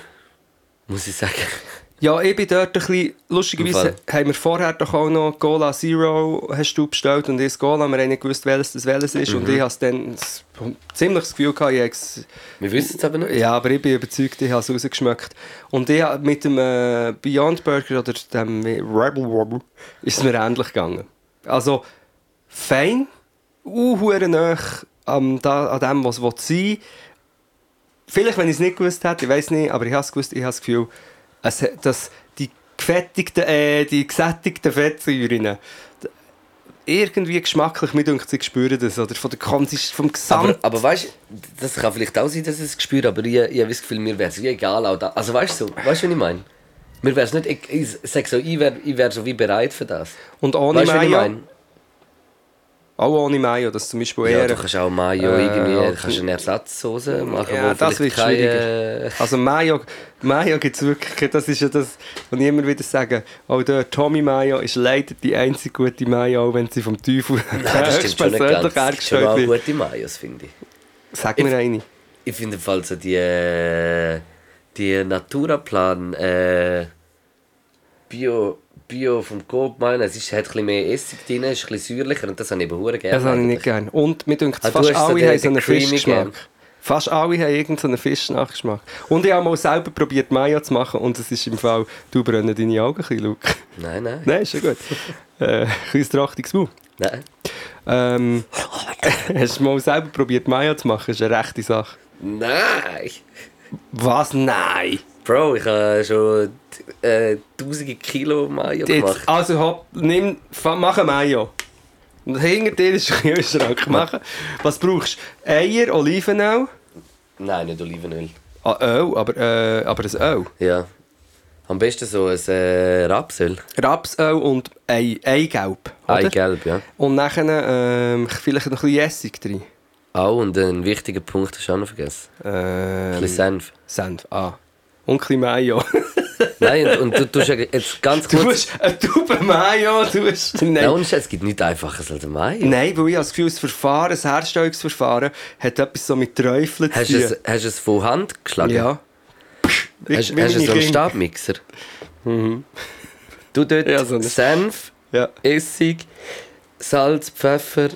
Muss ich sagen. Ja, ich bin dort ein bisschen, lustigerweise haben wir vorher doch auch noch Gola Zero hast du bestellt und ich Gola, wir haben nicht gewusst, welches das welches ist und ich habe dann s- ziemlich das Gefühl gehabt, ich es- Wir wissen es aber nicht. ja, aber ich bin überzeugt, ich habe es rausgeschmeckt. Und ich habe mit dem äh, Beyond Burger oder dem Rebel Wobble ist es mir ähnlich gegangen. Also, fein, unhuere nah an, da, an dem, was es sein will. Vielleicht, wenn ich es nicht gewusst hätte, ich weiß nicht, aber ich habe es gewusst, ich habe das Gefühl, es, hat- dass die gefettigten, äh, die gesättigten Fettsäuren irgendwie geschmacklich, denkt, sie spüren das, oder von der Konsistenz, vom Gesamt... Aber, aber weißt du, das kann vielleicht auch sein, dass ich es spüre, aber ich, ich habe das Gefühl, mir wäre es wie egal. Auch da. Also weißt du, so, weißt du, was ich meine? Mir wäre es nicht, ich, ich sag so, ich wäre ich wär so wie bereit für das. und ohne Weißt was ich Mayo, meine? Auch ohne Mayo, das zum Beispiel Ja, eher... du kannst auch Mayo Äh, irgendwie, kannst eine Ersatzsoße machen, Ja, das wird keine... Also Mayo, Mayo gibt es wirklich, das ist ja das, was ich immer wieder sage, auch der Tommy Mayo ist leider die einzige gute Mayo, auch wenn sie vom Teufel Nein, das stimmt schon nicht ganz. Es gibt schon auch gute Mayos, finde ich. Sag mir eine. Ich finde Fall so die, äh, die Naturaplan äh, Bio, Bio vom Coop meinen, es ist, hat ein bisschen mehr Essig drin, ist ein bisschen säuerlicher und das habe ich eben gerne. Das habe ich nicht gerne. Und mir denkt, Ah, fast so alle haben so einen Fischgeschmack. Fast alle haben irgendeinen Fischnachgeschmack. Und ich habe mal selber probiert, Mayo zu machen und es ist im Fall, du brennen deine Augen ein bisschen, Luke. Nein, nein, Nein, ist ja gut. äh, ein bisschen trachtiges Maul. nein. Ähm, hast du mal selber probiert, Mayo zu machen? Das ist eine rechte Sache. Nein! Was? Nein! Bro, ich habe schon äh, tausende Kilo Mayo gemacht. Jetzt, also hopp, nimm, mach ein Mayo. Und hinter dir ist ein Kühlschrank. Machen. Was brauchst du? Eier, Olivenöl? Nein, nicht Olivenöl. Ah, Öl, aber, äh, aber ein Öl. Ja. Am besten so ein äh, Rapsöl. Rapsöl und Ei, Eigelb. oder? Eigelb, ja. Und nachher ähm, vielleicht noch ein bisschen Essig drin. Auch und einen wichtigen Punkt hast du auch noch vergessen. Ein Ähm, bisschen Senf. Senf, ah. Und ein bisschen Mayo. Nein, und, und du tust jetzt ganz Du kurz... musst eine Tube Mayo, du hast... Nein. Nein, Scheiß, es gibt nichts Einfaches als Mayo. Nein, weil ich habe das Gefühl, das Verfahren, das Herstellungsverfahren hat etwas so mit Träufeln zu Hast tun. du es, hast du es von Hand geschlagen? Ja. Hast, hast du so einen. Stabmixer? Du dort Ja, so Senf, Ja. Essig, Salz, Pfeffer,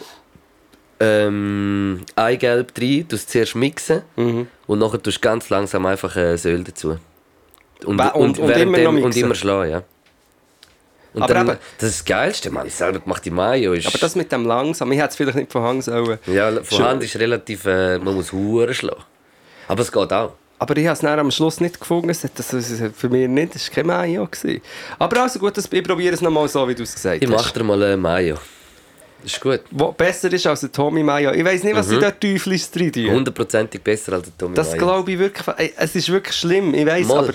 ähm, Eigelb rein, du zuerst mixen Mhm. und nachher tust du ganz langsam einfach äh, Öl dazu. Und, und- und währenddem- immer noch Und mixen. immer schlagen, ja. Und Aber dann, eben- das ist das Geilste, man. Selber gemachte Mayo ist... Aber das mit dem langsam, ich hätte es vielleicht nicht von Hand sollen. ja, von Hand ist relativ... Äh, man muss Huren schlagen. Aber es geht auch. Aber ich habe es dann am Schluss nicht gefunden. Das hat für mich nicht, das war kein Mayo. gewesen. Aber also gut, ich probiere es nochmal so, wie du es gesagt Ich hast. mache dir mal ein Mayo. Das ist gut. Was besser ist als ein Tommy Mayo. Ich weiß nicht, was sie da Teufels drin tun. Hundertprozentig besser als der Tommy Das glaube ich wirklich. Es ist wirklich schlimm, ich weiß, aber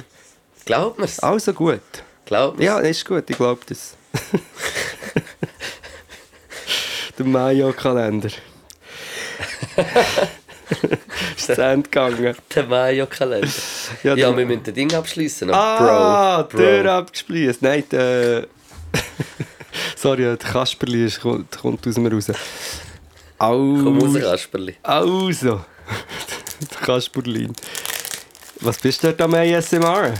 Glaub mir's. also gut. Glaub mir's. Ja, ist gut, ich glaube das. Der Mayo-Kalender. ist zu Ende gegangen. Der Mayo-Kalender. Ja, Ja, der- wir müssen das Ding abschließen. Ah, Bro. Tür Bro. abgespleßt. Nein, der... Sorry, der Kasperli ist, kommt, kommt aus mir raus. Komm raus, Au, Kasperli. also. der Kasperlin. Was bist du dort am ASMR?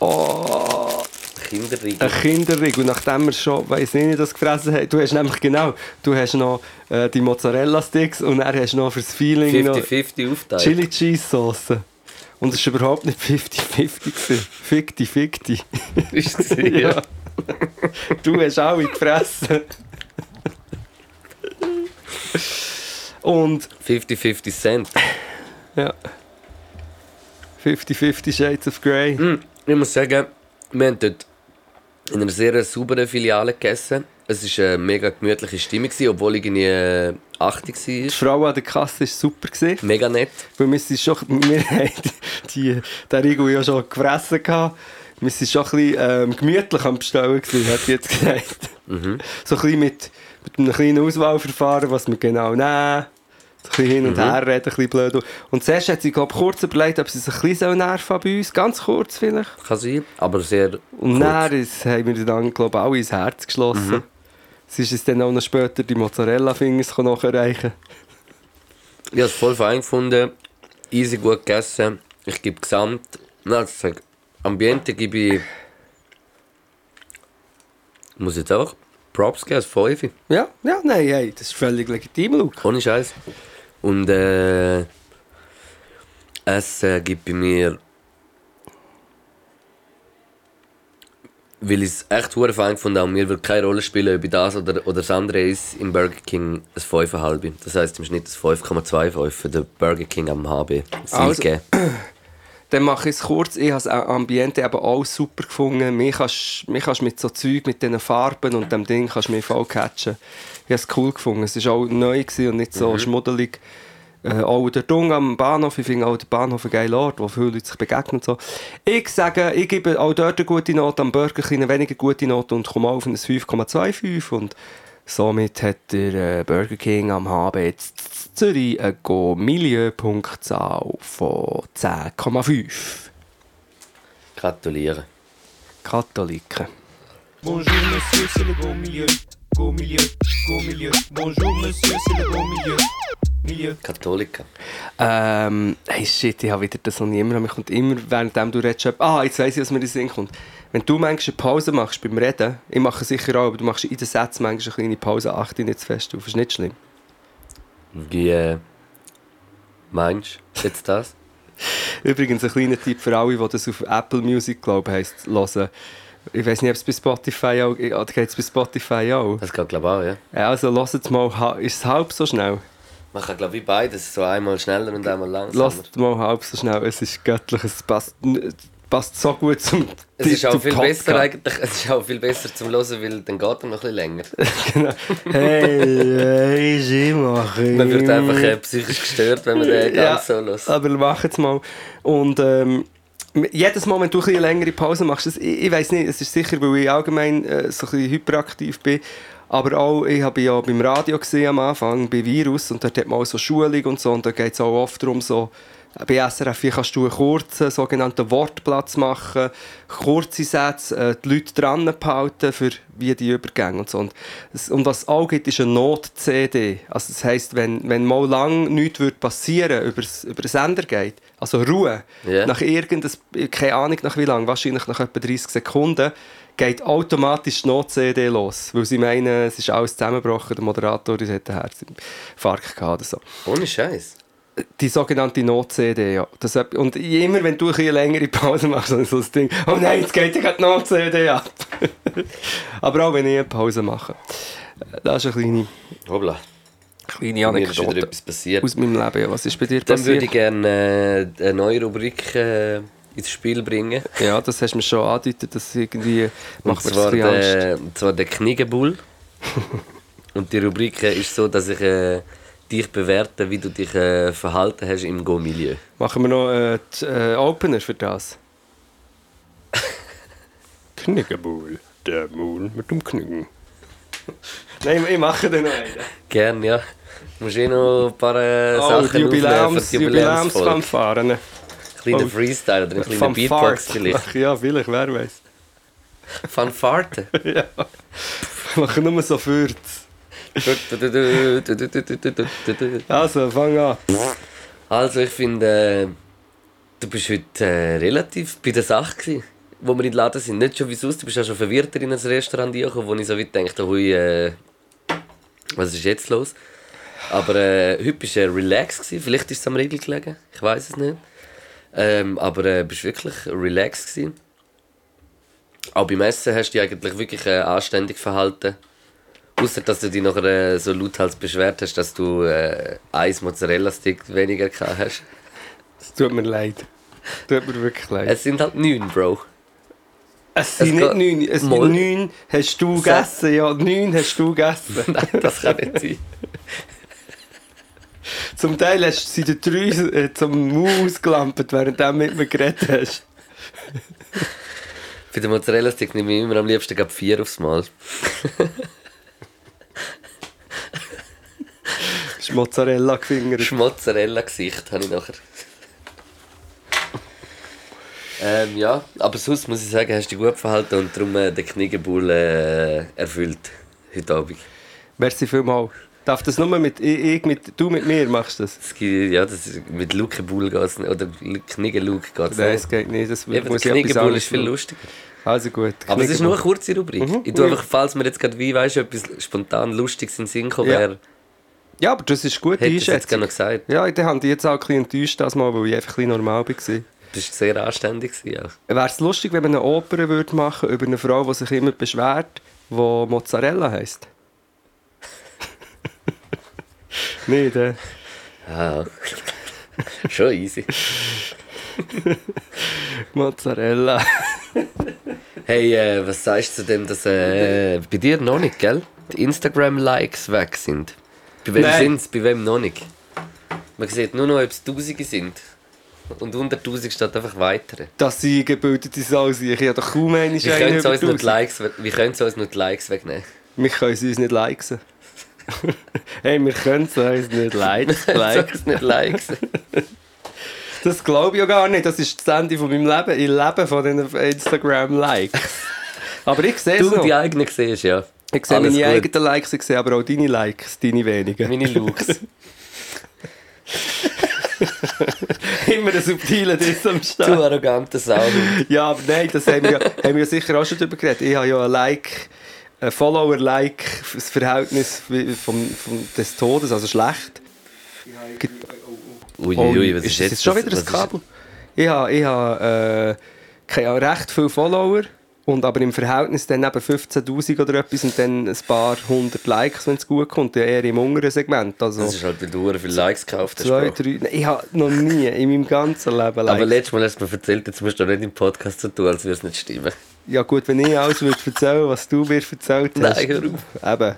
Oh, Kinderriegel. ein Kinderriegel. Und nachdem wir schon, weiss nicht, das gefressen haben, du hast nämlich genau, du hast noch äh, die Mozzarella-Sticks und er hast noch fürs Feeling noch 50-50 aufteilt. Chili Cheese Sauce. Und es war überhaupt nicht 50-50. gewesen. Fickti, fickti. Ist es ja. Du hast alle gefressen. Und 50-50 Cent. ja. 50-50 Shades of Grey. Hm, Ich muss sagen, wir haben dort in einer sehr sauberen Filiale gegessen. Es war eine mega gemütliche Stimmung, gewesen, obwohl irgendwie äh, 8 Die war. Frau an der Kasse war super. Gewesen, Mega nett. weil wir, sind schon, wir haben die, den Riegel ja schon gefressen. Gehabt. Wir waren schon ein bisschen ähm, gemütlich am Bestellen, gewesen, hat die jetzt gesagt. Mhm. So ein bisschen mit, mit einem kleinen Auswahlverfahren, was wir genau nehmen. Ein bisschen hin und her reden, ein bisschen blöd. Und zuerst hat sie, glaube kurz überlegt, ob sie sich ein bisschen nerven bei uns. Ganz kurz vielleicht. Kann sein, aber sehr Und kurz. dann ist, haben wir dann, glaube ich, alle ins Herz geschlossen. Sie ist es dann auch noch später die Mozzarella-Fingers nachreichen. Ich habe es voll fein gefunden. Easy gut gegessen. Ich gebe gesamt. Na, ich sag, Ambiente gebe ich. Muss jetzt auch Props geben, als 5. Ja, ja, nein, hey, das ist völlig legitim, Luke. Ohne Scheiß. Und äh. Es äh, gibt bei mir. Weil ich es echt hure fein habe, und mir wird keine Rolle spielen, ob ich das oder, oder das andere ist, im Burger King ein 5,5. Das heisst im Schnitt ein 5,25 für den Burger King am HB. Also- Silke. Dann mache ich es kurz. Ich habe das Ambiente eben auch super gefunden. Mich kannst mich kannst mit so Zeug, mit diesen Farben und dem Ding kannst mich voll catchen. Ich habe es cool gefunden. Es war auch neu und nicht so schmuddelig. Äh, auch der Dung am Bahnhof, ich finde auch der Bahnhof ein geiler Ort, wo viele Leute sich begegnen und so. Ich sage, ich gebe auch dort eine gute Note, am Burger King eine weniger gute Note und komme auf ein 5,25 und somit hat der äh, Burger King am HB jetzt Zürich eine Go-Milieu-Punktzahl von 10,5. Gratuliere. Katholiken. Bonjour monsieur, c'est le bon milieu. Go milieu, go milieu. Bonjour monsieur, c'est le bon milieu. Katholiker. Ähm, hey shit, ich habe wieder das noch nie immer. Mir kommt immer, während du redest, ah, jetzt weiss ich, was mir in den Sinn kommt. Wenn du manchmal eine Pause machst beim Reden, ich mache sicher auch, aber du machst in den Sätzen manchmal eine kleine Pause, achte nicht zu fest auf, ist nicht schlimm. Wie äh, meinst du jetzt das? Übrigens ein kleiner Tipp für alle, die das auf Apple Music, glaube ich, heisst, hören. Ich weiß nicht, ob es bei Spotify auch, oder geht es bei Spotify auch? Das geht glaube ich auch, ja. Also hört es mal, ist es halb so schnell? Man kann glaube ich beides, so einmal schneller und einmal langsamer. Lasst mal halb so schnell, es ist göttlich, es passt, passt so gut zum Es ist auch viel besser eigentlich, es ist auch viel besser zum Hören, weil dann geht er noch ein bisschen länger. genau. Hey, hey, machen. Man wird einfach äh, psychisch gestört, wenn man den Ja, ganz so hört. aber mach jetzt mal. Und ähm, jedes Mal, wenn du ein bisschen längere Pause machst, das, ich, ich weiß nicht, es ist sicher, weil ich allgemein äh, so ein bisschen hyperaktiv bin, aber auch, ich habe ja beim Radio gesehen am Anfang, bei Virus, und dort hat man auch so Schulung und so, und da geht es auch oft darum, so, bei SRF 4 kannst du einen kurzen sogenannten Wortplatz machen, kurze Sätze, äh, die Leute dran behalten für wie die Übergänge und so. Und, und was es auch gibt, ist eine Not-CD. Also das heisst, wenn, wenn mal lang nichts wird passieren über den Sender geht, also Ruhe, Ja. nach irgendeinem, keine Ahnung nach wie lang, wahrscheinlich nach etwa 30 Sekunden, geht automatisch die Not-CD los. Weil sie meinen, es ist alles zusammengebrochen, der Moderator der hat einen Herzinfarkt gehabt oder so Ohne Scheiß. die sogenannte Not-CD, ja. Das, und immer wenn du ein bisschen längere Pause machst, dann so das Ding, oh nein, jetzt geht ja gerade die Not-CD ab. Aber auch wenn ich eine Pause mache. Das ist eine kleine, Hoppla. kleine Mir ist wieder Anekdote etwas passiert. aus meinem Leben. Ja, was ist bei dir Dann würde passiert? ich gerne äh, eine neue Rubrik äh, ins Spiel bringen. Ja, das hast du mir schon angedeutet, dass irgendwie Und macht mir das zwar, bisschen Angst. der, und zwar der Kniggebull. und die Rubrik ist so, dass ich äh, dich bewerte, wie du dich äh, verhalten hast im Go-Milieu. Machen wir noch äh, die, äh, Opener für das? Kniggebull, der Mund mit dem Knicken. Nein, ich mache den noch einen. Gerne, ja. Du musst eh noch ein paar äh, Oh, Sachen die Jubiläums, aufnehmen für die Jubiläumsfolge. Jubiläumsfanfaren. Ein kleiner Oh. Freestyle oder ein kleiner. Beatbox vielleicht. Ja, vielleicht, wer weiß. Fanfarte. ja. Machen nur so Fürz. Also, fang an. Also ich finde, äh, du bist heute äh, relativ bei der Sache gewesen, wo wir in den Laden sind. Nicht schon wie sonst, du bist auch schon verwirrter in ein Restaurant reingekommen, wo ich so weit dachte, hui, äh, was ist jetzt los? Aber äh, heute bist du relaxed gewesen. Vielleicht ist es am Regel gelegen, ich weiß es nicht. Ähm, aber äh, bist wirklich relaxed gewesen. Auch beim Essen hast du dich eigentlich wirklich äh, anständig verhalten. Außer dass du dich nachher äh, so lauthals beschwert hast, dass du äh, ein Mozzarella-Stick weniger gehabt hast. Es tut mir leid. Tut mir wirklich leid. Es sind halt neun, Bro. Es sind es nicht neun. Es sind neun hast du gegessen. Ja, neun hast du gegessen. Nein, das kann nicht sein. Zum Teil hast du sie drei äh, zum Maul ausgelampert, während du mit mir geredet hast. Bei den Mozzarella-Sticks nehme ich immer am liebsten gerade vier aufs Mal. Das ist Mozzarella gefingert. Das Mozzarella-Gesicht habe ich nachher. ähm, ja, aber sonst muss ich sagen, hast du dich gut verhalten und darum äh, den Kniggebull äh, erfüllt heute Abend. Merci vielmals. Darf das nur mit, ich, ich mit, du mit mir machst das? Das gibt, ja, das ist, mit Lukebull geht es nicht, oder Kniggelug geht es Nein, nicht. es geht nicht. Das Eben, muss ich Kniggebull anderes ist viel lustiger. Also gut. Aber es ist nur eine kurze Rubrik. Mhm. Ich tue einfach, falls mir jetzt gerade wie, weißt du, etwas spontan Lustiges in den Sinn kommen wäre, Ja, aber das ist gut hätte ich Einschätzung. gesagt. Ja, dann habe ich jetzt auch ein bisschen enttäuscht, das Mal, weil ich einfach ein bisschen normal war. Das war sehr anständig. Ja. Wäre es lustig, wenn man eine Oper würde machen über eine Frau, die sich immer beschwert, die Mozzarella heisst? Nicht, äh? Ah. Schon easy. Mozzarella. Hey, äh, was sagst du zu dem, dass äh, bei dir noch nicht, gell? Die Instagram-Likes weg sind. Bei wem sind es? Bei wem noch nicht? Man sieht nur noch, ob es Tausende sind. Und unter 1000 steht einfach weitere. Dass sie gebildete Sau sind. Ich habe doch kaum einen Wie können sie uns noch die 1000. Likes, we- wie können sie uns noch die Likes wegnehmen? Wir können sie uns nicht liken. hey, wir können sie uns nicht. Sag es nicht Likes. Das glaube ich ja gar nicht. Das ist das Ende von meinem Leben. Ich lebe von diesen Instagram-Likes. Aber ich sehe es du noch. die eigenen siehst, ja. Ich sehe Alles meine gut. eigenen Likes, ich sehe aber auch deine Likes, deine wenigen. Meine Looks. Immer ein subtiler Diss am du Start. arroganter Sau. Ja, aber nein, das haben wir, ja, haben wir ja sicher auch schon darüber geredet. Ich habe ja ein Like, Follower-Like, das Verhältnis vom, vom, des Todes, also schlecht. Ui, Oh, ui, was ist, ist jetzt? das schon wieder ein ist- Kabel? Ich habe, ich habe äh, recht viele Follower und aber im Verhältnis dann eben 15'000 oder etwas und dann ein paar hundert Likes, wenn es gut kommt. Ja, eher im unteren Segment. Also Das ist halt, weil du viele Likes gekauft hast. zwei, drei... Nein, Ich habe noch nie in meinem ganzen Leben Likes. Aber letztes Mal hast du mir erzählt, jetzt musst du nicht im Podcast so tun, als würde es nicht stimmen. Ja gut, wenn ich alles würde erzählen was du mir erzählt hast. Nein, hör auf. Eben.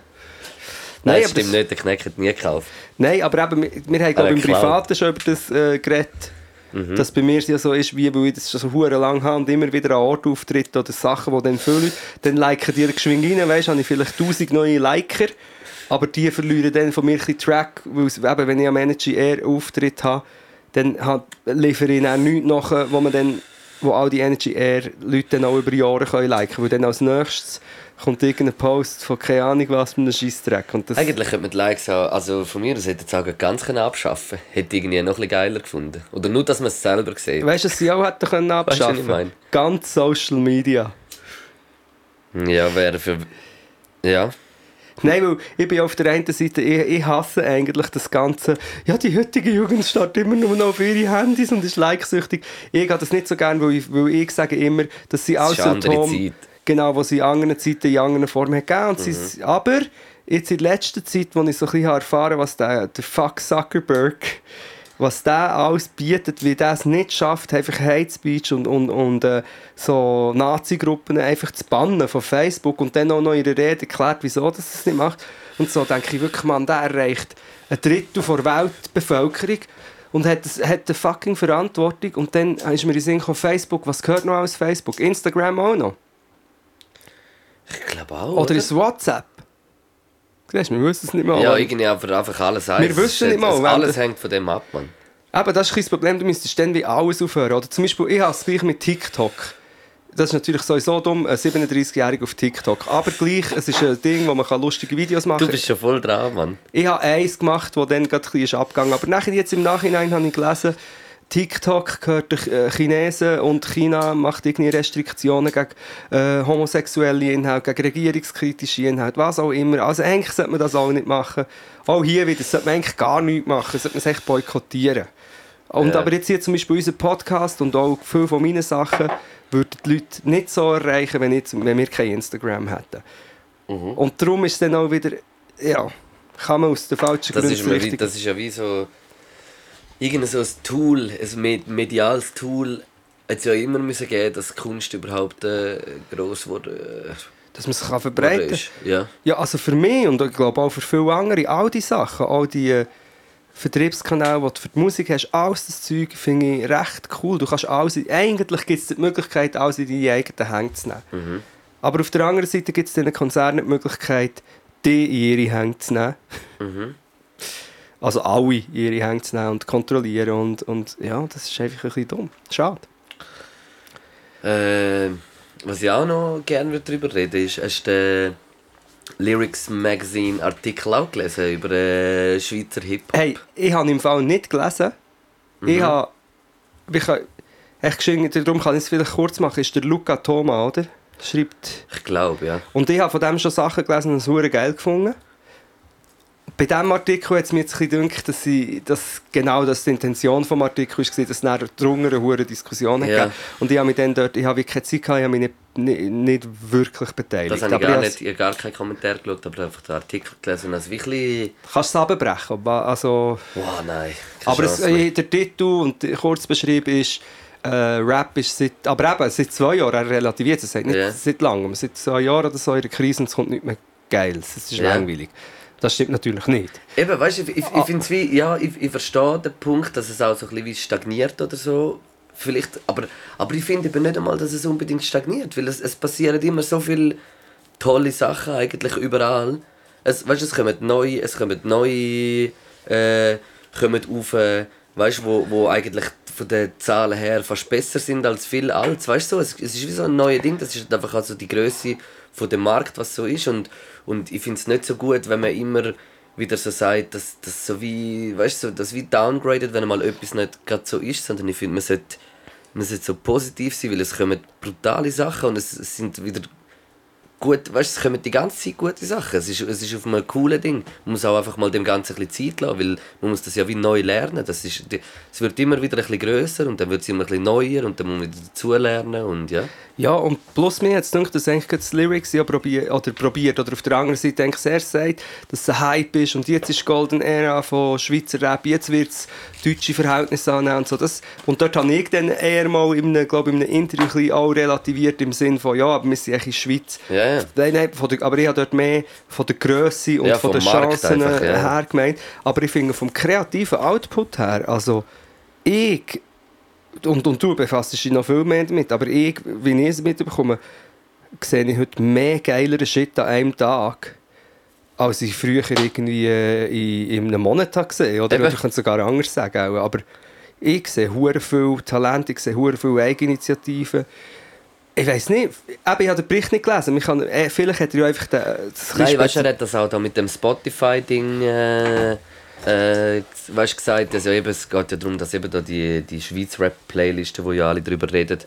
Nein, Nein, das stimmt nicht, der Kneck hat nie gekauft. Nein, aber eben, wir, wir haben glaube im. Privaten schon über das äh, geredet. Mhm. Dass bei mir es ja so ist, wie weil ich das schon so hure lang habe und immer wieder an Ort auftritt oder Sachen, die dann füllen, dann liken die geschwind rein, weißt, habe ich vielleicht 1000 neue Liker, aber die verlieren dann von mir ein bisschen Track, weil eben, wenn ich am Energy Air Auftritt habe, dann hat, liefere ich dann nichts nach, wo man dann wo all die Energy Air Leute dann auch über Jahre können liken, weil dann als nächstes kommt irgendein Post von keine Ahnung was mit einem Scheissdreck und das Eigentlich könnte man die Likes auch, also von mir aus hätte ich sagen, ganz können abschaffen Hätte ich irgendwie noch ein bisschen geiler gefunden. Oder nur, dass man es selber sieht. Weißt du, was sie auch hätten können Weißt du, was abschaffen ich meine? Ganz Social Media. Ja, wäre für... Ja. Nein, weil ich bin auf der einen Seite, ich, ich hasse eigentlich das Ganze, ja, die heutige Jugend startet immer nur noch auf ihre Handys und ist likesüchtig. Ich habe das nicht so gerne, weil ich, weil ich sage immer, dass sie alles Symptome, Zeit. genau, was sie in anderen Zeiten in anderen Formen hat gegeben. Und Mhm. sie, aber jetzt in letzter Zeit, wo ich so ein bisschen erfahren habe, was der, der Fuck Zuckerberg was der alles bietet, wie der es nicht schafft, einfach Hate Speech und, und, und äh, so Nazi-Gruppen einfach zu bannen von Facebook und dann auch noch ihre Rede erklärt, wieso das es nicht macht. Und so denke ich wirklich, man, der erreicht ein Drittel der Weltbevölkerung und hat, das- hat eine fucking Verantwortung. Und dann ist mir in Sinn gekommen, Facebook, was gehört noch aus Facebook? Instagram auch noch? Ich glaube auch, Oder ist es WhatsApp? Siehst du, wir wissen es nicht mehr. Ja, irgendwie aber einfach alles Wir eins. wissen nicht mal, Alles hängt von dem ab, Mann. Aber das ist kein Problem, du müsstest dann wie alles aufhören. Oder zum Beispiel, ich habe es gleich mit TikTok. Das ist natürlich sowieso dumm, ein 37-Jähriger auf TikTok. Aber gleich, es ist ein Ding, wo man lustige Videos machen Du kann. bist schon voll dran, Mann. Ich habe eins gemacht, das dann gerade ein bisschen ist abgegangen Aber nachher, jetzt im Nachhinein habe ich gelesen, TikTok gehört den äh, Chinesen und China macht irgendwie Restriktionen gegen äh, homosexuelle Inhalte, gegen regierungskritische Inhalte, was auch immer. Also eigentlich sollte man das auch nicht machen. Auch hier wieder, das sollte man eigentlich gar nicht machen, sollte man es echt boykottieren. Und Ja. aber jetzt hier zum Beispiel unser Podcast und auch viele von meinen Sachen würden die Leute nicht so erreichen, wenn, jetzt, wenn wir kein Instagram hätten. Mhm. Und darum ist es dann auch wieder, ja, kann man aus den falschen Das Gründen richtig... das ist ja wie so. Irgendein so ein Tool, ein med- mediales Tool, hat es ja immer müssen geben, dass Kunst überhaupt äh, gross wurde. Äh, dass man es kann verbreiten ist. Ja. Ja, also für mich und ich glaube auch für viele andere, all die Sachen, all die, äh, Vertriebskanäle, die du für die Musik hast, alles das Zeug finde ich recht cool. Du kannst alles, eigentlich gibt es die Möglichkeit, alles in deine eigenen Hände zu nehmen. Mhm. Aber auf der anderen Seite gibt es diesen Konzernen die Möglichkeit, die in ihre Hände zu nehmen. Mhm. Also alle ihre Hände zu nehmen und kontrollieren. Und, und ja, das ist einfach ein bisschen dumm. Schade. Äh, was ich auch noch gerne darüber reden ist, hast du den Lyrics Magazine Artikel auch gelesen über äh, Schweizer Hip-Hop? Hey, ich habe im Fall nicht gelesen. Ich habe... Ich kann, echt geschrieben, darum kann ich es vielleicht kurz machen. Ist der Luca Thoma, oder? Schreibt... Ich glaube, ja. Und ich habe von dem schon Sachen gelesen und es geil gefunden. Bei diesem Artikel hat es mir jetzt ein bisschen gedacht, dass, sie, dass genau das die Intention des Artikels war, dass es drunter eine hure Diskussion Ja. gegeben. Und ich habe mich dann dort, ich habe wirklich keine Zeit gehabt, ich habe mich nicht, nicht, nicht wirklich beteiligt. Das habe ich gar ich nicht, gar keinen Kommentar geschaut, aber einfach den Artikel gelesen es wirklich... Kannst du es abbrechen? aber- Also, Wow, nein. aber es, äh, der Titel und der Kurzbeschrieb ist, äh, Rap ist seit, aber eben, seit zwei Jahren, er relativiert es, nicht Ja. seit langem, seit zwei Jahren oder so in der Krise und es kommt nicht mehr geil. Es ist Ja. langweilig. Das stimmt natürlich nicht. Eben, weißt du, ich, ich, ich finde es wie, ja, ich, ich verstehe den Punkt, dass es auch so ein bisschen stagniert oder so. Vielleicht, aber, aber ich finde eben nicht einmal, dass es unbedingt stagniert, weil es, es passieren immer so viele tolle Sachen eigentlich überall. Es, weißt du, es kommen neue, es kommen neue, äh, kommen auf, äh, weißt du, wo, wo eigentlich von den Zahlen her fast besser sind als viel Altes, weißt du, so, es, es ist wie so ein neues Ding, das ist einfach also die Größe von dem Markt, was so ist. Und, und ich finde es nicht so gut, wenn man immer wieder so sagt, dass das so wie, weißt du, so, das wie downgradet, wenn mal etwas nicht gerade so ist, sondern ich finde, man sollte, man sollte so positiv sein, weil es kommen brutale Sachen und es, es sind wieder gut, weißt es kommen die ganze Zeit gute Sachen. Es ist, es ist auf einem coolen Ding. Man muss auch einfach mal dem Ganzen ein bisschen Zeit lassen, weil man muss das ja wie neu lernen. Das ist, es wird immer wieder ein bisschen grösser und dann wird es immer ein bisschen neuer und dann muss man wieder dazulernen und ja. Ja, und plus mir jetzt denkt, dass eigentlich das Lyrics ja probiert oder probiert oder auf der anderen Seite eigentlich sehr sagt, dass es ein Hype ist und jetzt ist die Golden Era von Schweizer Rap, jetzt wird es deutsche Verhältnisse annehmen und so. Das, und dort habe ich dann eher mal in einem, glaube ich, in einem Interview auch relativiert im Sinn von, ja, aber wir sind eigentlich in der Schweiz. Ja, ja. Nein, nein, von der, aber ich habe dort mehr von der Größe und Ja, von den Chancen einfach, ja. her gemeint. Aber ich finde vom kreativen Output her, also ich und, und du befasst dich noch viel mehr damit, aber ich, wie ich es mitbekomme, sehe ich heute mehr geileren Shit an einem Tag, als ich früher irgendwie äh, in, in einem Monat habe gesehen oder, oder ich könnte es sogar anders sagen. Aber ich sehe hure viel Talent, ich sehe hure viel Eigeninitiativen. Ich weiß nicht, eben, ich habe den Bericht nicht gelesen. Kann, äh, vielleicht hat er ja einfach den, das Nein, weißt du, er hat das auch da mit dem Spotify-Ding äh, äh, weißt, gesagt. Also eben, es geht ja darum, dass eben da die, die Schweiz-Rap-Playlisten, wo ja alle drüber reden,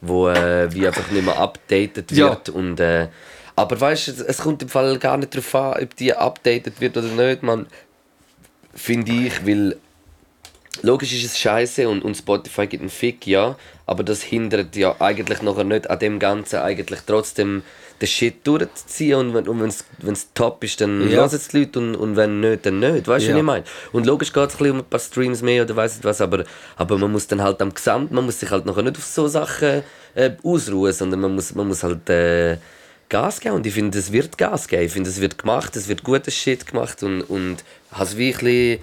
wo äh, wie einfach nicht mehr updated Ja. wird. Und, äh, aber weißt du, es, es kommt im Fall gar nicht darauf an, ob die updated wird oder nicht. Man finde ich, weil logisch ist es scheiße und, und Spotify gibt einen Fick, ja, aber das hindert ja eigentlich nachher nicht an dem Ganzen eigentlich trotzdem den Shit durchzuziehen und wenn es wenn's top ist, dann Ja. hören es die Leute und, und wenn nicht, dann nicht, weißt du, Ja. was ich meine? Und logisch geht es um ein paar Streams mehr oder weiss nicht was, aber, aber man muss dann halt am Gesamt, man muss sich halt nachher nicht auf so Sachen äh, ausruhen, sondern man muss, man muss halt äh, Gas geben und ich finde, es wird Gas geben, ich finde, es wird gemacht, es wird guter Shit gemacht und, und habe es wirklich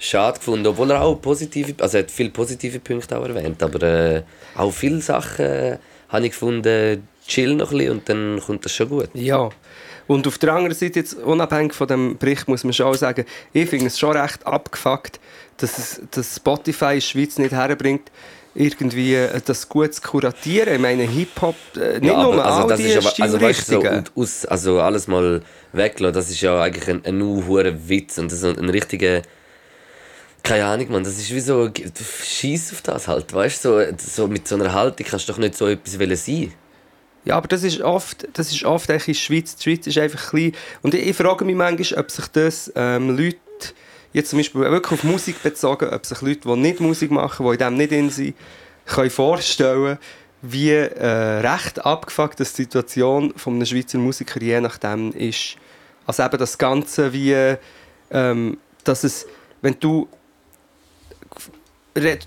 schade gefunden, obwohl er auch positive, also er hat viele positive Punkte auch erwähnt, aber äh, auch viele Sachen äh, habe ich gefunden, chill noch ein bisschen und dann kommt das schon gut. Ja. Und auf der anderen Seite, jetzt, unabhängig von dem Bericht, muss man schon sagen, ich finde es schon recht abgefuckt, dass, es, dass Spotify in der Schweiz nicht herbringt, irgendwie äh, das gut zu kuratieren. Ich meine, Hip-Hop, äh, nicht nur all die ist aber, also, weißt so, und aus, also alles mal weglassen, das ist ja eigentlich ein, ein nur hoher Witz und das ist ein, ein richtiger keine Ahnung, man, das ist wie so, schieß auf das halt, weißt so, so mit so einer Haltung kannst du doch nicht so etwas wollen sein. Ja, aber das ist oft, das ist oft in der Schweiz. Die Schweiz ist einfach klein. Und ich, ich frage mich manchmal, ob sich das ähm, Leute, jetzt zum Beispiel wirklich auf Musik bezogen, ob sich Leute, die nicht Musik machen, die in dem nicht in sind, können vorstellen, wie äh, recht abgefuckt die Situation von einem Schweizer Musiker je nachdem ist. Also eben das Ganze wie, ähm, dass es, wenn du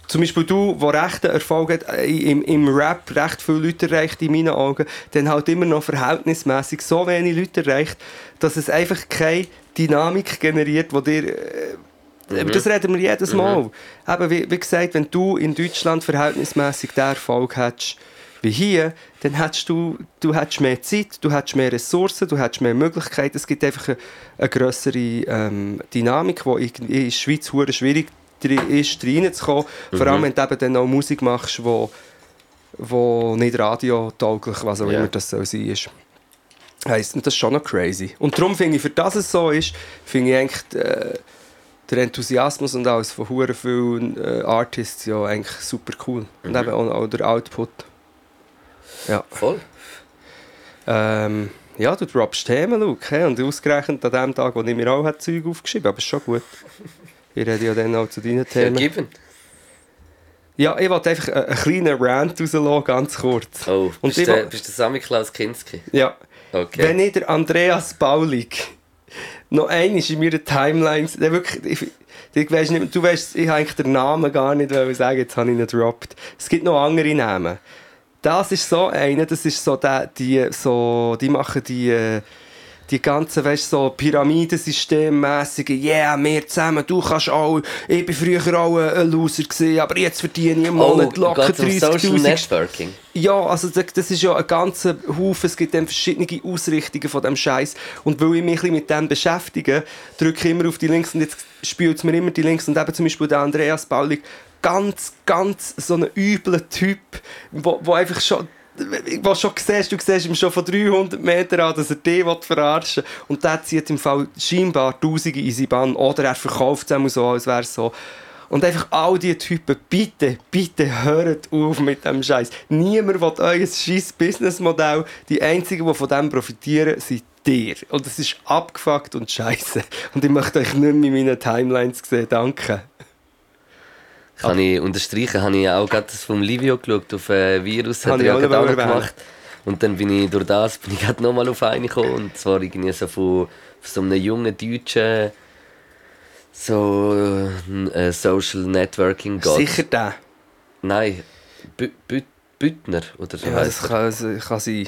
zum Beispiel du, der rechten Erfolg hat, äh, im, im Rap recht viele Leute erreicht, in meinen Augen, dann halt immer noch verhältnismäßig so wenig Leute erreicht, dass es einfach keine Dynamik generiert, die dir, äh, Aber das reden wir jedes Mal. Eben, wie, wie gesagt, wenn du in Deutschland verhältnismäßig den Erfolg hättest wie hier, dann hättest du, du hättest mehr Zeit, du hättest mehr Ressourcen, du hättest mehr Möglichkeiten. Es gibt einfach eine, eine grössere ähm, Dynamik, die irgendwie in der Schweiz schwierig dri- ist, reinzukommen. Vor allem, wenn du eben dann auch Musik machst, wo, wo nicht radiotauglich, was auch Ja. immer das soll sein ist. Heisst, das ist schon noch crazy. Und darum finde ich, für das es so ist, finde ich eigentlich äh, der Enthusiasmus und alles von hure vielen äh, Artists ja eigentlich super cool. Und eben auch, auch der Output. Ja. Voll. Ähm, ja, du droppst Themen, Luke. Und ausgerechnet an dem Tag, wo ich mir auch Zeug aufgeschrieben habe, aber ist schon gut. Ich rede ja dann auch zu deinen Themen. Vergeben. Ja, ich wollte einfach einen, einen kleinen Rant rauslassen, ganz kurz. Oh, Und bist, will- bist du Sammy-Klaus Kinski? Ja. Okay. Wenn ich der Andreas Baulig noch einmal in meiner Timeline, der wirklich, ich, ich weiss nicht, du weißt, ich habe eigentlich den Namen gar nicht wollen sagen, jetzt habe ich ihn gedroppt. Es gibt noch andere Namen. Das ist so einer, das ist so der, die, so, die machen die, äh, die ganzen, weißt so Pyramidensystemmäßige, yeah, wir zusammen, du kannst auch, ich bin früher auch ein Loser gewesen, aber jetzt verdiene ich im Oh, Monat locker um Social 30'000 Networking. ja, also das, ist ja ein ganzer Haufen, es gibt dann verschiedene Ausrichtungen von dem Scheiß und weil ich mich ein mit dem beschäftige, drücke ich immer auf die Links und jetzt spielt es mir immer die Links. Und eben zum Beispiel der Andreas Baulig, ganz, ganz so ein übler Typ, wo, wo einfach schon wo schon siehst, du siehst ihm schon von 300 Metern an, dass er dich verarschen will. Und der zieht im Fall scheinbar Tausende in seine Bann. Oder er verkauft es so, als wäre es so. Und einfach all diese Typen, bitte, bitte hört auf mit dem Scheiß. Niemand will euer scheiß Businessmodell. Die Einzigen, die von dem profitieren, sind dir. Und es ist abgefuckt und scheiße. Und ich möchte euch nicht mehr in meinen Timelines sehen. Danke. Kann ich unterstreichen, habe ich auch gerade das vom Livio geschaut, auf ein Virus, hat er ja gerade auch noch gemacht. Und dann bin ich durch das bin ich gerade nochmal auf einen gekommen. Und zwar irgendwie so von, von so einem jungen Deutschen so äh, Social Networking Gott. Sicher der. Nein, Bü Bü Büttner oder so Ja, das kann, das kann sein.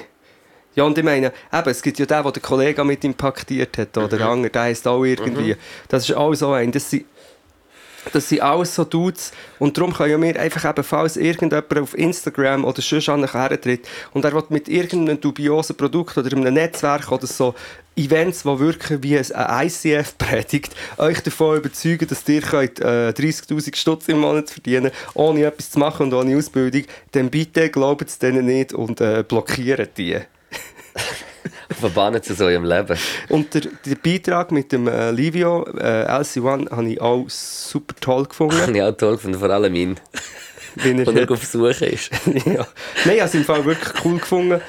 Ja, und ich meine, eben, es gibt ja den, der der Kollege mit ihm paktiert hat, oder der andere, der heisst auch irgendwie. Das ist auch so ein. Das sind, das sind alles so Dudes. Und darum können wir einfach eben, falls irgendjemand auf Instagram oder sonst hertritt und er will mit irgendeinem dubiosen Produkt oder einem Netzwerk oder so Events, die wirken wie ein ICF predigt, euch davon überzeugen, dass ihr könnt, äh, 30'000 Stutz im Monat verdienen ohne etwas zu machen und ohne Ausbildung, dann bitte glaubt es denen nicht und äh, blockiert die. Verbannen zu so eurem Leben. Und der, der Beitrag mit dem äh, Livio, äh, LC1, habe ich auch super toll gefunden. Habe ich auch toll gefunden, vor allem ihn, Wenn er er auf Suche ist. ja. Nein, ich habe es im Fall wirklich cool gefunden.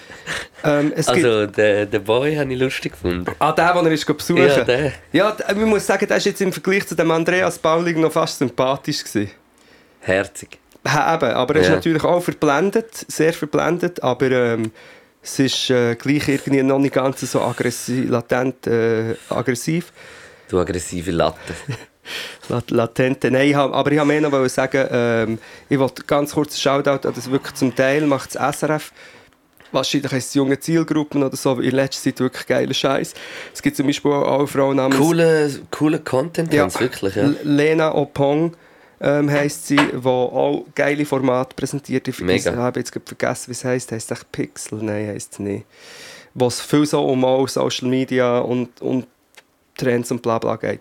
Ähm, Also, den, den Boy habe ich lustig gefunden. ah, der, den er ist besuchen Ja, der. Ja, man muss sagen, der ist jetzt im Vergleich zu dem Andreas Baulig noch fast sympathisch gewesen. Herzig. Ja, eben, aber er ist Ja. natürlich auch verblendet, sehr verblendet, aber ähm, es ist äh, gleich irgendwie noch nicht ganz so aggressiv, latent äh, aggressiv. Du aggressive Latte. Lat- Latente. Nein, aber ich wollte mehr noch sagen, ähm, ich wollte ganz kurz einen Shoutout an das wirklich zum Teil macht das SRF. Wahrscheinlich es junge Zielgruppen oder so, in letzter Zeit wirklich geiler Scheiß. Es gibt zum Beispiel auch eine Frau namens Cooler coole Content, Ja. wirklich. Ja. Lena Opong ähm, heisst sie, die auch geile Formate präsentiert. Ich vergesse- Mega. habe jetzt gerade vergessen, wie es heisst. Heisst es Pixel? Nein, heisst es nicht. Was viel so um auch Social Media und, und Trends und bla bla geht.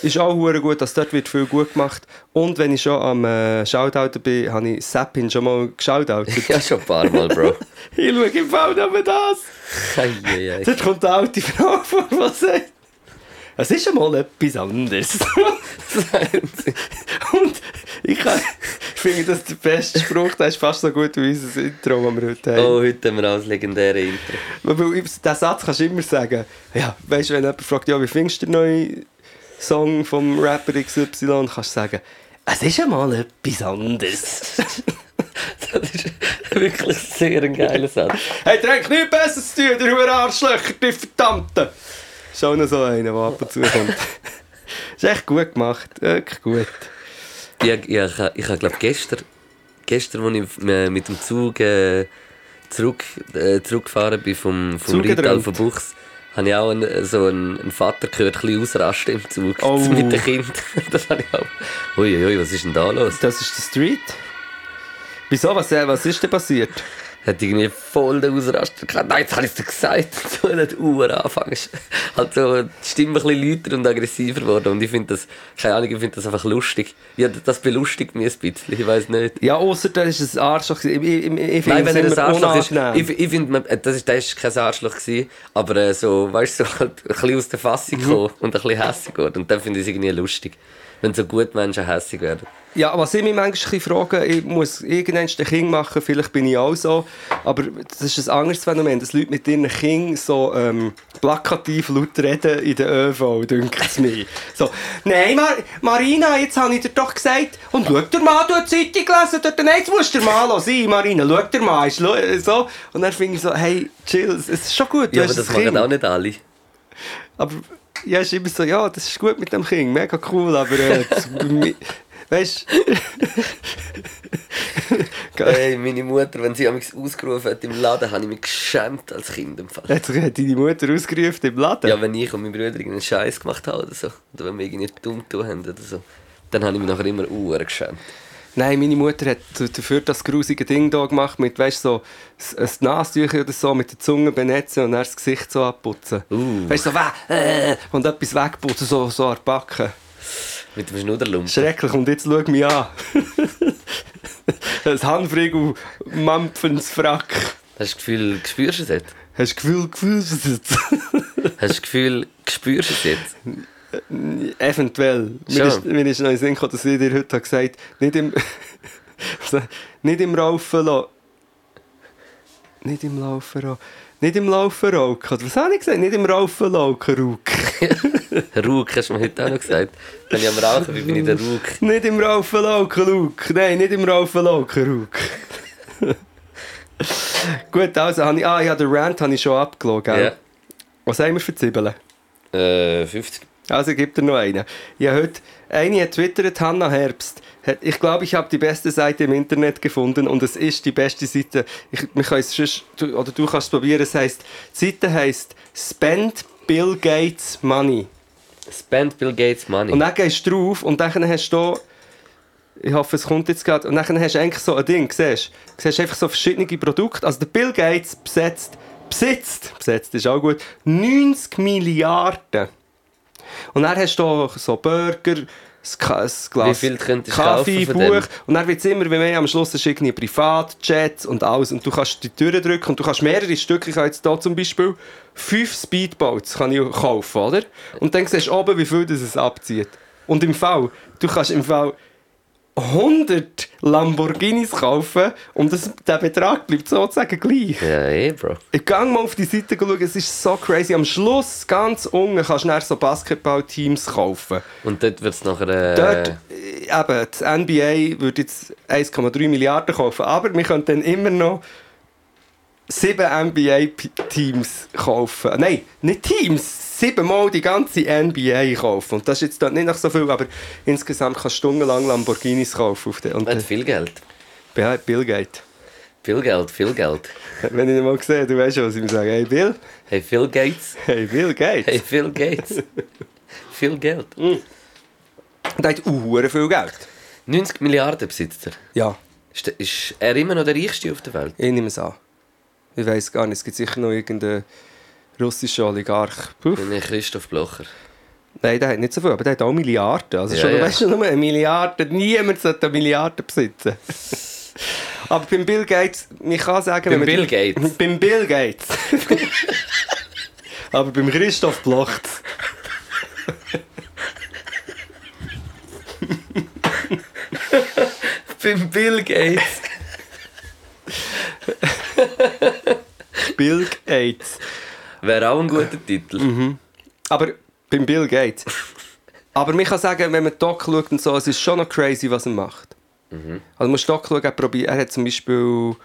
Ist auch hure gut, dass dort wird viel gut gemacht. Und wenn ich schon am äh, Shoutouten bin, habe ich Sappin schon mal geshoutoutet. Ja, schon ein paar Mal, Bro. ich schaue im Fall nur das. Eieiei. Dort kommt eine alte Frau vor, die sagt, es ist einmal etwas anderes. Und ich, kann, ich finde das der beste Spruch, der ist fast so gut wie unser Intro, das wir heute haben. Oh, heute haben wir auch das legendäre Intro. Weil diesen Satz kannst du immer sagen. Ja, weißt du, wenn jemand fragt, ja, wie findest du den neuen Song vom Rapper XY, kannst du sagen, es ist einmal etwas anderes. Das ist wirklich sehr ein geiler Satz. hey, trink nichts Besseres zu tun, Hure Arschlöcher, die Verdammten. Ist auch noch so einer, der ab und zu kommt. ist echt gut gemacht, wirklich gut. Ich, ich, ich, ich habe, glaube gestern, gestern, als ich äh, mit dem Zug äh, zurück, äh, zurückgefahren bin vom, vom. Rital von Buchs, habe ich auch einen, so einen, einen Vater gehört, ein bisschen ausrasten im Zug Oh. mit dem Kind. Das habe ich auch. Uiuiui, was ist denn da los? Das ist der Street. Wieso? Was, äh, was ist denn passiert? Hat irgendwie voll den Ausraster gehabt. Nein, jetzt habe ich es dir gesagt. So nicht Uhr anfangen. Also die Stimme ein bisschen lauter und aggressiver geworden. Und ich finde das, keine Ahnung, ich finde das einfach lustig. Ja, das belustigt mich ein bisschen. Ich weiß nicht. Ja, außer das ist ein Arschloch. Ich, ich, ich, ich finde Nein, wenn er es ein Arschloch ist. Ich, ich finde, das ist, das ist kein Arschloch gewesen, aber äh, so, weißt du, so halt ein bisschen aus der Fassung gekommen und ein bisschen hässig geworden. Und dann finde ich es irgendwie lustig, wenn so gut Menschen hässig werden. Ja, was ich mich manchmal frage, ich muss irgendwann ein Kind machen, vielleicht bin ich auch so, aber das ist ein anderes Phänomen, dass Leute mit ihren Kindern so ähm, plakativ laut reden in der ÖV, denkt es mir. So, nein, Mar Marina, jetzt habe ich dir doch gesagt, und schau dir mal, du hast die Zeitung gelesen, dort, nein, jetzt musst du dir mal sein, Marina, schau dir mal, so. Und dann finde ich so, hey, chill, es ist schon gut, du Ja, aber das machen auch nicht alle. Aber ja, ist immer so, ja, das ist gut mit dem Kind, mega cool, aber äh, weißt du, Hey, meine Mutter, wenn sie amigs ausgerufen hat im Laden, habe ich mich geschämt als Kind. Im Fall. hat sich deine Mutter ausgerufen im Laden? Ja, wenn ich und mein Bruder irgendeinen Scheiß gemacht haben oder so, oder wenn wir irgendwie dumm tun haben oder so, dann habe ich mich nachher immer uhr geschämt. Nein, meine Mutter hat dafür das grusige Ding da gemacht mit, weißt du, so ein Nasentücher oder so mit der Zunge benetzen und dann das Gesicht so abputzen. Uh. Weißt du, so, äh, und etwas wegputzen, so, so an der Backe. Mit dem Schnudderlumpen. Schrecklich, und jetzt schau mich an. ein Hanfriegel, Mampfens Frack. Hast du das Gefühl, spürst du es jetzt? Hast du Gefühl, Gefühl, was ist jetzt? Hast du das Gefühl, spürst du es jetzt? Eventuell. Mir ist, mir ist noch in den Sinn gekommen, dass ich dir heute habe gesagt nicht im, nicht im Laufen lassen. Nicht im Laufen rauchen. Nicht im Laufen rauchen. Was habe ich gesagt? Nicht im Laufen rauchen, Ruck. Rauch hast du mir heute auch noch gesagt. Wenn ich am Rauchen bin, bin ich der Rauch. Nicht im Laufen rauchen, Ruck. Nein, nicht im Laufen rauchen, Ruck. Gut, also habe ich... Ah ja, den Rant habe ich schon abgelassen, gell? Ja. Was haben wir für Zwiebeln? Äh, 50. Also gibt er noch einen. Ja, heute, eine hat twittert, Hanna Herbst. Ich glaube, ich habe die beste Seite im Internet gefunden und es ist die beste Seite. Ich, wir können es sonst, du, oder du kannst es probieren. Es heisst, die Seite heisst Spend Bill Gates Money. Spend Bill Gates Money. Und dann gehst du drauf und dann hast du hier, ich hoffe, es kommt jetzt gerade, und dann hast du eigentlich so ein Ding, siehst du? siehst einfach so verschiedene Produkte. Also der Bill Gates besetzt, besitzt, besetzt ist auch gut, 90 Milliarden. Und dann hast du so Burger, ein Glas Kaffee? Buch. Und dann wird es immer wie mehr. Am Schluss ist irgendwie Privatjets und alles. Und du kannst die Türen drücken und du kannst mehrere Stücke. Ich habe jetzt hier zum Beispiel fünf Speedboats kann ich kaufen, oder? Und dann siehst du oben, wie viel das es abzieht. Und im Fall, du kannst im Fall 100 Lamborghinis kaufen und das, der Betrag bleibt sozusagen gleich. Ja, eh, Bro. Ich gehe mal auf die Seite schauen, es ist so crazy. Am Schluss, ganz unten, kannst du dann so Basketballteams kaufen. Und dort wird es nachher... Äh, Dort, äh, eben, das NBA würde jetzt 1,3 Milliarden kaufen, aber wir können dann immer noch sieben NBA-Teams kaufen. Nein, nicht Teams, siebenmal die ganze NBA kaufen. Und das ist jetzt dort nicht noch so viel, aber insgesamt kannst du stundenlang Lamborghinis kaufen. Auf den, und hat viel Geld. Bill Bill Gates. Viel Geld, viel Geld. Wenn ich ihn mal sehe, du weißt schon, was ich ihm sage. Hey Bill, Hey, Phil Gates. hey Bill Gates. Hey, Phil Gates. viel Geld. Und er hat uh, viel Geld. 90 Milliarden besitzt er. Ja, Ist, ist er immer noch der reichste auf der Welt? ich nehme es an. Ich weiß gar nicht, es gibt sicher noch irgendeinen russischen Oligarch. Puh. Bin ich Christoph Blocher. Nein, der hat nicht so viel, aber der hat auch Milliarden. Also Ja, schon, ja. weißt du, nur eine Milliarde, niemand sollte eine Milliarde besitzen. aber beim Bill Gates, ich kann sagen... Beim Bill die- Gates? beim Bill Gates. aber beim Christoph Blocht. Beim Bill Gates. Bill Gates. Wäre auch ein guter Titel. Mhm. Aber beim Bill Gates. Aber man kann sagen, wenn man Doc schaut und so, es ist schon noch crazy, was er macht. Mhm. Also musst Doc schauen, er, probiert, er hat zum Beispiel...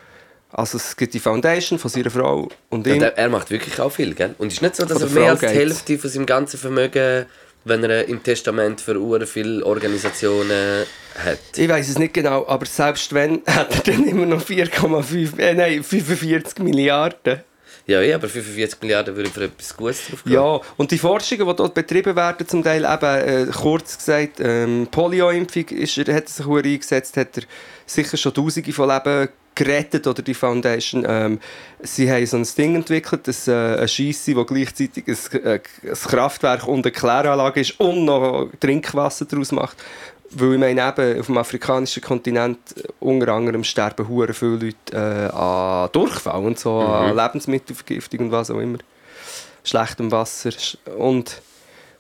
Also es gibt die Foundation von seiner Frau und ihm. Und er, er macht wirklich auch viel, gell? Und es ist nicht so, dass er mehr als die. Hälfte von seinem ganzen Vermögen, wenn er im Testament für ure viele Organisationen hat. Ich weiß es nicht genau, aber selbst wenn, hat er dann immer noch 4,5, äh, nein, 45 Milliarden. Ja, ja, aber 45 Milliarden würden für etwas Gutes drauf gehen. Ja, und die Forschungen, die dort betrieben werden, zum Teil eben, äh, kurz gesagt, ähm, Polio-Impfung ist hat sich sehr eingesetzt, hat er sicher schon Tausende von Leben gerettet, oder die Foundation. Ähm, sie haben so ein Ding entwickelt, das, äh, eine Scheisse, wo gleichzeitig ein, äh, ein Kraftwerk und eine Kläranlage ist und noch Trinkwasser daraus macht. Weil ich meine, eben, auf dem afrikanischen Kontinent äh, unter anderem sterben hure viele Leute äh, an Durchfall und so, an Lebensmittelvergiftung und was auch immer. Schlechtem Wasser. Und,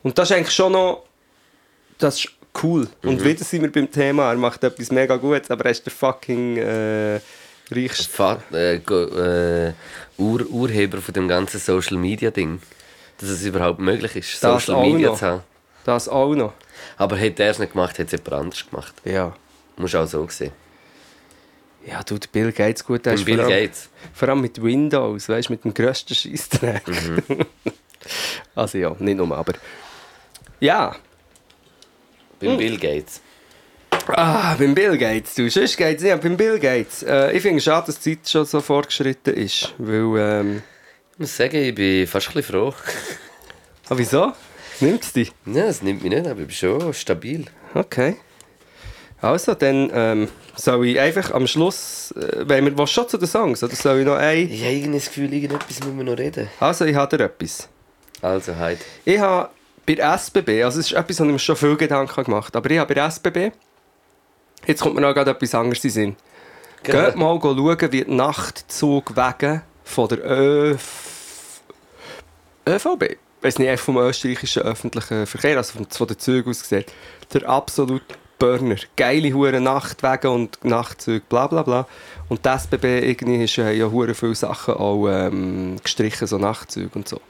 und das ist eigentlich schon noch das ist cool. Und wieder sind wir beim Thema, er macht etwas mega Gutes, aber er ist der fucking äh, reichste. Fa äh, äh, Ur Urheber von dem ganzen Social Media Ding. Dass es überhaupt möglich ist, Das Social auch Media noch. zu haben. Das auch noch. Aber hätte er es nicht gemacht, hätte es jemand anderes gemacht. Ja. Muss auch so sehen. Ja, du, der Bill Gates gut, ist Bill vor allem, Gates. vor allem mit Windows, weißt du, mit dem grössten Scheissdreck. also ja, nicht nur, aber. Ja, Beim Hm. Bill Gates. ah, beim Bill Gates, du, sonst geht's nicht, beim Bill Gates. Äh, ich finde es schade, dass die Zeit schon so fortgeschritten ist, weil, ähm, Ich muss sagen, ich bin fast ein bisschen froh. ah, wieso? Nimmt es dich? Ja, es nimmt mich nicht, aber ich bin schon stabil. Okay. Also, dann ähm, soll ich einfach am Schluss, äh, wenn wir was schon zu den Songs, oder soll ich noch ein... Ich habe irgendwie das Gefühl, irgendetwas müssen wir noch reden. Also, ich habe dir etwas. Also, heute. Ich habe bei der SBB, also es ist etwas, wo ich mir schon viel Gedanken gemacht habe, aber ich habe bei der SBB, jetzt kommt mir noch gerade etwas anderes in den Sinn. Genau. Geht mal schauen, wie die Nachtzugwege von der ÖF... ÖVB, weiß nicht, vom österreichischen öffentlichen Verkehr, also von, von den Zügen aus gesehen, der absolute Burner. Geile hure Nachtwege und Nachtzüge, bla bla bla. Und die SBB irgendwie ist äh, ja hure viele Sachen auch ähm, gestrichen, so Nachtzüge und so.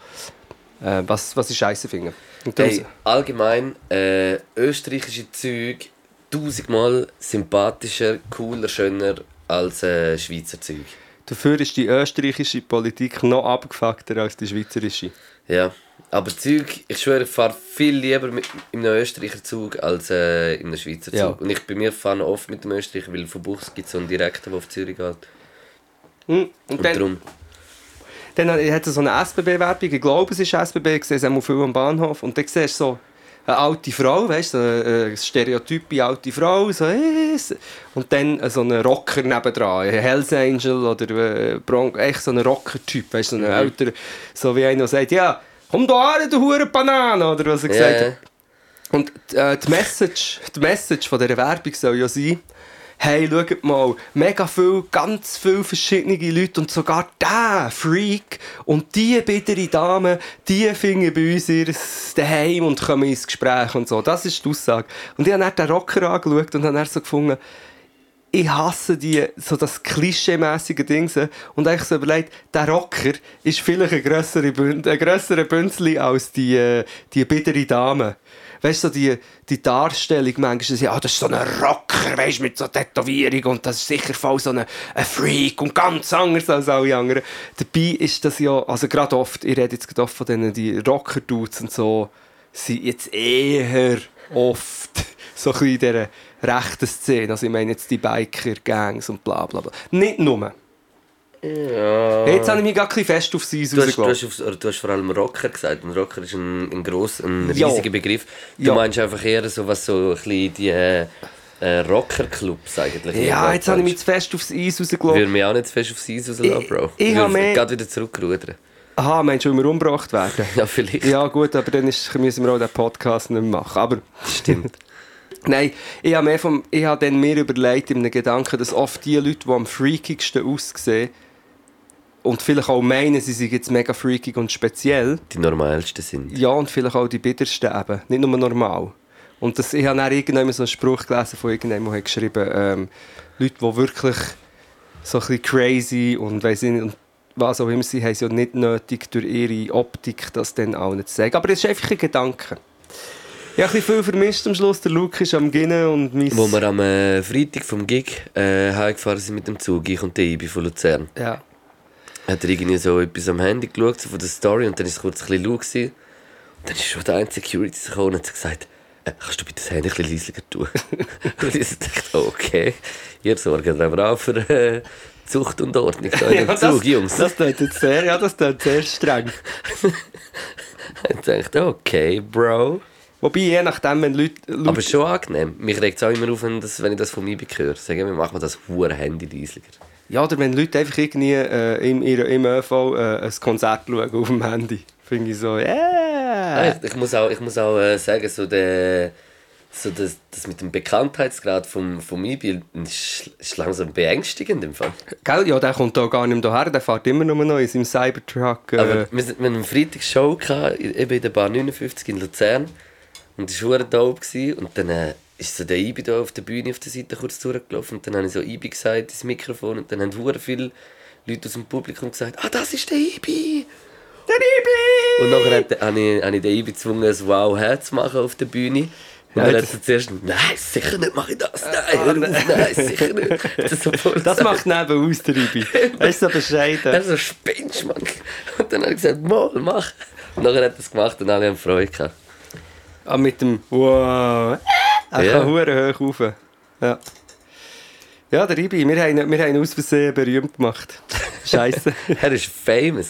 Äh, was, was ich scheiße finde. Hey, allgemein, äh, österreichische Züge tausendmal sympathischer, cooler, schöner als äh, Schweizer Züge. Dafür ist die österreichische Politik noch abgefuckter als die schweizerische. Ja, aber Züg, ich schwöre, ich fahre viel lieber mit, in einem Österreicher Zug als äh, in einem Schweizer Zug. Ja. Und ich bei mir fahre oft mit dem Österreicher, weil von Buchs gibt es so einen Direkten, der auf Zürich geht. Hm. Und Und dann, darum, dann hat es so eine SBB-Werbung, ich glaube es ist SBB, ich sehe es auch viel am Bahnhof. Und dann siehst du so eine alte Frau, weißt du, eine stereotype alte Frau, so, und dann so einen Rocker nebendran, ein Hells Angel oder äh, Bronco, echt so ein Rocker-Typ, weißt du, so ein älterer, so wie einer, der sagt, ja, komm da her, du hure Banane, oder was er gesagt. Und äh, die, Message, die Message von dieser Werbung soll ja sein, hey, schaut mal, mega viel, ganz viele verschiedene Leute und sogar der Freak und die bittere Dame, die finden bei uns ihr Daheim und kommen ins Gespräch und so. Das ist die Aussage. Und ich habe dann den Rocker angeschaut und habe dann so gefunden, ich hasse die, so das klischee-mässige Ding. Und eigentlich so überlegt, der Rocker ist vielleicht ein grösserer Bünd, Bünzli als die, äh, die bittere Dame. Weißt du, die, die Darstellung manchmal, ja, das ist so ein Rocker, weißt mit so Tätowierung und das ist sicher voll so ein, ein Freak und ganz anders als alle anderen. Dabei ist das ja, also gerade oft, ich rede jetzt gerade oft von denen, die Rocker-Dudes und so, sind jetzt eher oft so ein bisschen in dieser rechten Szene. Also ich meine jetzt die Biker-Gangs und bla bla bla. Nicht nur. Ja. Jetzt habe ich mich gerade fest auf sie Du hast, du, hast, du vor allem Rocker gesagt. Und Rocker ist ein, ein gross, ein Ja. riesiger Begriff. Du Ja. meinst einfach eher so was so ein bisschen die äh, äh, Rocker-Clubs eigentlich. Ja, jetzt habe ich mich zu fest aufs Eis rausgelassen. Würde mich auch nicht zu fest aufs Eis rauslassen, Bro. ich Ich würde mehr- gerade wieder zurückrudern. Aha, meinst du, weil wir umgebracht werden? Ja, vielleicht. Ja gut, aber dann ist, müssen wir auch den Podcast nicht mehr machen. Aber Stimmt. Nein, ich habe, mehr vom, ich habe dann mir überlegt, in einem Gedanken, dass oft die Leute, die am freakigsten aussehen und vielleicht auch meinen, sie sind jetzt mega freakig und speziell, Die normalsten sind. Ja, und vielleicht auch die bittersten eben. Nicht nur normal. Und das, ich habe dann irgendwann so einen Spruch gelesen von irgendjemandem, der hat geschrieben ähm, Leute, die wirklich so ein bisschen crazy und weiss nicht, und was auch immer sie haben, sie ja nicht nötig durch ihre Optik das dann auch nicht zu sagen. Aber es ist einfach ein Gedanke. Ich habe ein bisschen viel vermisst am Schluss. Der Luke ist am Ginnen und mein... Wo wir am äh, Freitag vom Gig äh, heimgefahren sind mit dem Zug, ich und der Ibi von Luzern, Ja. Hat er irgendwie so etwas am Handy geschaut, so von der Story, und dann war es kurz ein bisschen laut. gewesen. Und dann ist schon der eine Security gekommen und hat gesagt, äh, kannst du bitte das Handy ein bisschen leiser tun? und ich dachte, okay, ihr sorgt aber auch für äh, Zucht und Ordnung da in dem das, Zug, Jungs. das jetzt sehr, ja, das tut sehr streng. Ich dachte, okay, Bro. Wobei, je nachdem, wenn Leute... Leute Aber schon angenehm. Mich regt es auch immer auf, wenn, das, wenn ich das von mir höre. Sagen wir, machen wir das hure Handy leislicher. Ja, oder wenn Leute einfach irgendwie äh, im, im ÖV äh, ein Konzert schauen auf dem Handy. Finde ich so, yeah! Ich, ich muss auch, ich muss auch äh, sagen, so, der, so das, das mit dem Bekanntheitsgrad vom, vom E-Bild ist, ist langsam beängstigend im Fall. Gell? Ja, der kommt da gar nicht mehr daher, der fährt immer nur noch in seinem Cybertruck. Äh, Aber wir, sind- wir haben am Freitag Show gehabt, eben in der Bar 59 in Luzern. Und das war dope. Und dann äh, ist so der Ibi da auf der Bühne auf der Seite kurz durchgelaufen. Und dann habe ich so Ibi gesagt ins Mikrofon. Und dann haben hure viele Leute aus dem Publikum gesagt: Ah, das ist der Ibi! der Ibi! Und nachher hat- habe ich, habe ich den Ibi gezwungen, ein Wow-Herz zu machen auf der Bühne. Und Ja, dann hat er zuerst, nein, sicher nicht mache ich das, nein, hör auf, nein, sicher nicht. Das, ist Das macht neben aus, der Ibi. Er ist so bescheiden. Er so, spinnst, Mann. Und dann habe ich gesagt, mal, mach. Und nachher hat er es gemacht und alle haben Freude gehabt. Ah, mit dem Wow. Er Ja. kann hure hoch rauf. Ja. Ja, der Ibi, wir haben, ihn- wir haben ihn aus Versehen berühmt gemacht. Scheiße. Er ist famous.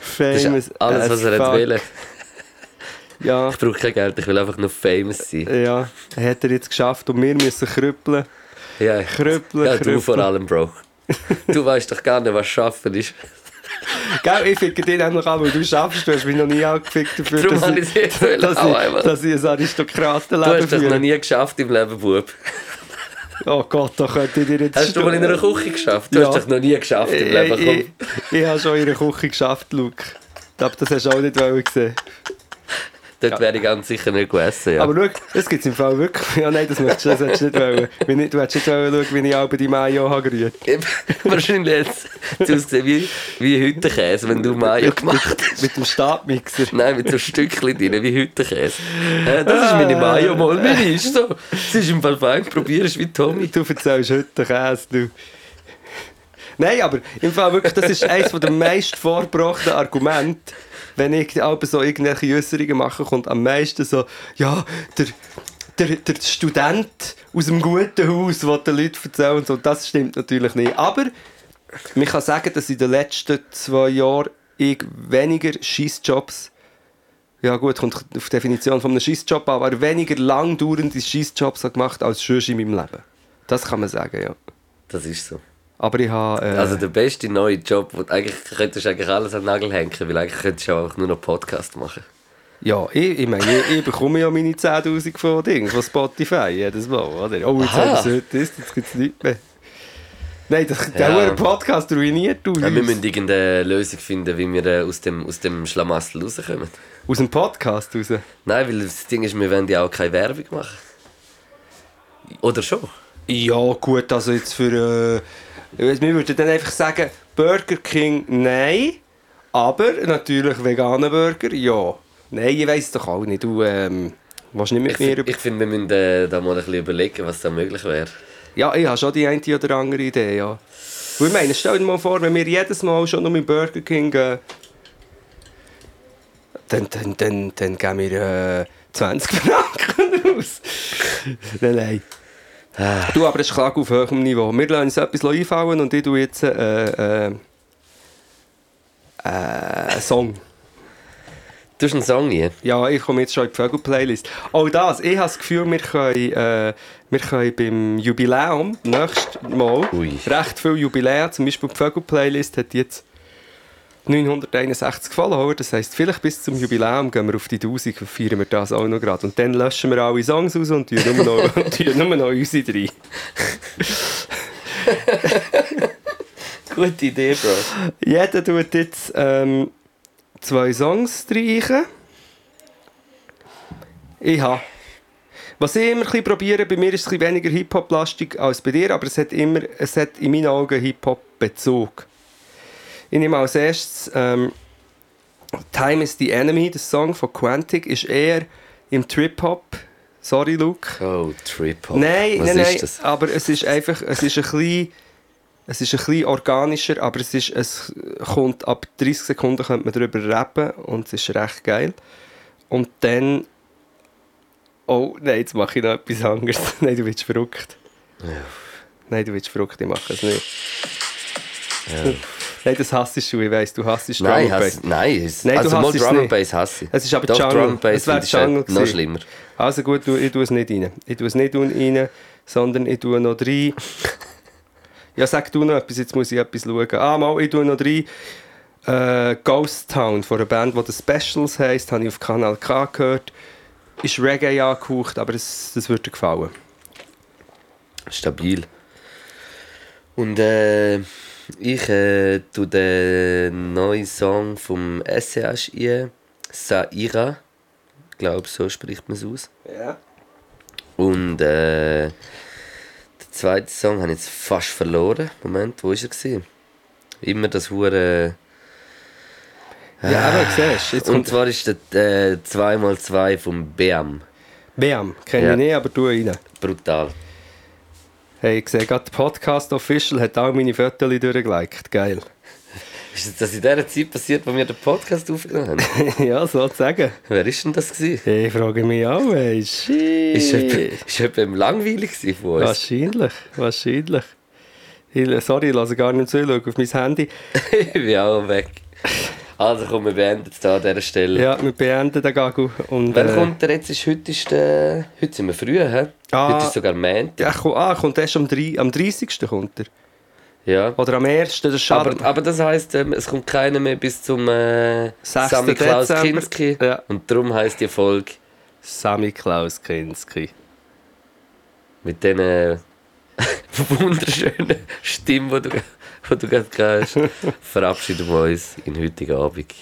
Famous. ist alles, as was er fuck. will. Ja, Ich brauche kein Geld, ich will einfach nur famous sein. ja, hat er jetzt geschafft und wir müssen krüppeln. Ja, Krüppeln, ja du krüppeln. vor allem, Bro. Du weißt doch gar nicht, was Schaffen ist. Gell, ich ficke dich nämlich an, weil du schaffst. Du hast mich noch nie angefickt dafür, Darum dass, ich, ich dass, einmal. ich, dass ich ein Aristokratenleben Du hast doch noch führe. nie geschafft im Leben, Bub. Oh Gott, da könnte ich dir jetzt... Hast du mal in einer Küche geschafft? Du Ja. hast doch noch nie geschafft im Ich, Leben. ich, Komm. ich, ich habe schon in einer Küche geschafft, Luke. Ich glaube, das hast du auch nicht gesehen. Dort wäre ich ganz sicher nicht gegessen. Ja. Aber schau, das gibt es im Fall wirklich. Ja, nein, das möchtest du, das hättest du nicht wollen. Wenn ich, du hättest nicht wollen schauen, wie ich auch die Mayo habe gerührt. Wahrscheinlich jetzt es ausgesehen wie, wie Hüttenkäse, wenn du Mayo gemacht hast. Mit dem Stabmixer. Nein, mit so Stückchen drin, wie Hüttenkäse. Äh, das ist meine Mayo, mal meine ist so. Es ist im Fall fein, probierst wie Tommy. Du erzählst heute Käse, du. Nein, aber im Fall wirklich, das ist eines der meist vorgebrachten Argumente, wenn ich aber so irgendwelche Äußerungen mache, kommt am meisten so, ja, der, der, der Student aus dem guten Haus, der den Leuten erzählt und so. Das stimmt natürlich nicht. Aber man kann sagen, dass in den letzten zwei Jahren ich weniger Schießjobs ja gut, kommt auf die Definition von einem Schießjob an, aber weniger langdauernde Schießjobs habe gemacht als sonst in meinem Leben. Das kann man sagen, ja. Das ist so. Aber ich habe... Äh, Also der beste neue Job, wo eigentlich könntest du eigentlich alles an den Nagel hängen, weil eigentlich könntest du auch nur noch Podcast machen. ja, ich, ich meine, ich, ich bekomme ja meine 10'000 von Dings, von Spotify jedes Mal, oder? Oh, jetzt Aha. haben wir es heute, ist, jetzt gibt es nichts mehr. Nein, das, der Ja. Podcast ruiniert du Ja, wir müssen irgendeine Lösung finden, wie wir äh, aus dem, aus dem Schlamassel rauskommen. Aus dem Podcast raus. Nein, weil das Ding ist, wir wollen ja auch keine Werbung machen. Oder schon? Ja, gut, also jetzt für. Äh, wir würden dann einfach sagen, Burger King nein, aber natürlich veganer Burger ja. Nein, ich weiß doch auch nicht. Du ähm, nicht mit Ich, mir über. ich finde, wir müssen äh, da mal ein bisschen überlegen, was da möglich wäre. Ja, ich habe schon die eine oder andere Idee, ja. Und ich meine, stell dir mal vor, wenn wir jedes Mal schon noch mit Burger King gehen, dann, dann, dann, dann geben wir äh, 20 Franken raus. nein, nein. Du, aber das ist Klage auf hohem Niveau. Wir lassen uns etwas einfallen und ich tue jetzt äh, äh, äh, einen Song. Du hast einen Song hier. Ja, ich komme jetzt schon in die Vögel-Playlist. Auch das, ich habe das Gefühl, wir können, äh, wir können beim Jubiläum, nächstes Mal, Ui. recht viel Jubiläen, zum Beispiel die Vögel-Playlist hat jetzt 961 Follower, das heisst, vielleicht bis zum Jubiläum gehen wir auf die 1000 und feiern wir das auch noch gerade. Und dann löschen wir alle Songs aus und tun nur noch, tun nur noch unsere drei. Gute Idee, Bro. Jeder tut jetzt ähm, zwei Songs streichen. Ich habe. Was ich immer ein probiere, bei mir ist es ein bisschen weniger Hip-Hop-lastig als bei dir, aber es hat immer, es hat in meinen Augen Hip-Hop-Bezug. Ich nehme als erstes ähm, Time is the Enemy, der Song von Quantic, ist eher im Trip-Hop. Sorry, Luke. Oh, Trip-Hop. Nein, Was nein, ist nein, das? aber es ist einfach, es ist ein bisschen, es ist ein bisschen organischer, aber es ist, es kommt, ab 30 Sekunden könnte man darüber rappen und es ist recht geil. Und dann, oh, nein, jetzt mache ich noch etwas anderes. nein, du bist verrückt. Nein, du bist verrückt, ich mache es nicht. Nein, das hasst du, ich weiss, du hasst Drum Nein, and Bass. hasse, nein, es, Nein, du also mal es Drum and. Bass hasse ich. Es ist aber Doch, Jungle. Drum and Bass Es wäre ich Jungle noch gewesen. schlimmer. Also gut, du, ich tue es nicht rein. Ich tue es nicht rein, sondern ich tue noch rein. Ja, sag du noch etwas, jetzt muss ich etwas schauen. Ah, mal, ich tue noch rein. Äh, Ghost Town von einer Band, die The Specials heisst, habe ich auf Kanal K gehört. Ist Reggae angehaucht, aber das, das würde dir gefallen. Stabil. Und äh, ich äh, tue den neuen Song vom SCH ein, Saira. Ich glaube, so spricht man es aus. Ja. Und äh, den zweiten Song habe ich jetzt fast verloren. Moment, wo war er? Gewesen? Immer das hure. Ja, aber siehst du, jetzt Und zwar ist der äh, 2x2 vom BM. Bam, kenne Ja. ich nicht, aber tu rein. Brutal. Hey, ich sehe gerade, der Podcast Official hat auch meine Fotos durchgeliked. Geil. Ist das in der Zeit passiert, wo wir den Podcast aufgenommen haben? ja, sozusagen. Wer ist denn das? Gewesen? Ich frage mich auch, ey. Shit. Ist jemand- ist jemand langweilig von uns? Wahrscheinlich, wahrscheinlich. Ich, sorry, ich lasse gar nicht zu, schau auf mein Handy. ich bin auch weg. Also komm, wir beenden es da an dieser Stelle. Ja, wir beenden den Gagu. Und, Wann äh, kommt der jetzt? Ist, heute, ist der, heute sind wir früh, hä? Ah. Heute ist sogar Montag. Ja, komm, ah, kommt erst am, 3, am 30. kommt er. Ja. Oder am 1. Das ist schade. Aber, aber das heisst, ähm, es kommt keiner mehr bis zum äh, 6. Sammy Klaus. Kinski. Ja. Und darum heisst die Folge Sammy Klaus Kinski. mit diesen äh, wunderschönen Stimmen, die du, die du gerade hast, verabschieden wir uns in heutigen Abend.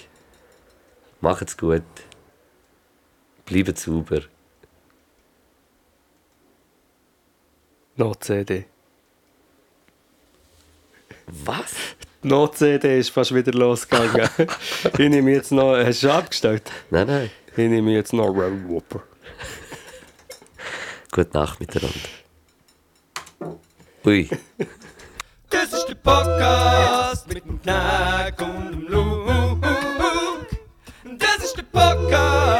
Macht's gut. Bleibt sauber. No CD. Was? No CD ist fast wieder losgegangen. ich nehme jetzt noch. Hast du abgestellt? Nein, nein. Ich nehme jetzt noch Red Whopper. Gute Nacht miteinander. Ui. Das ist der Podcast mit dem Knack und dem Luke. Das ist der Podcast.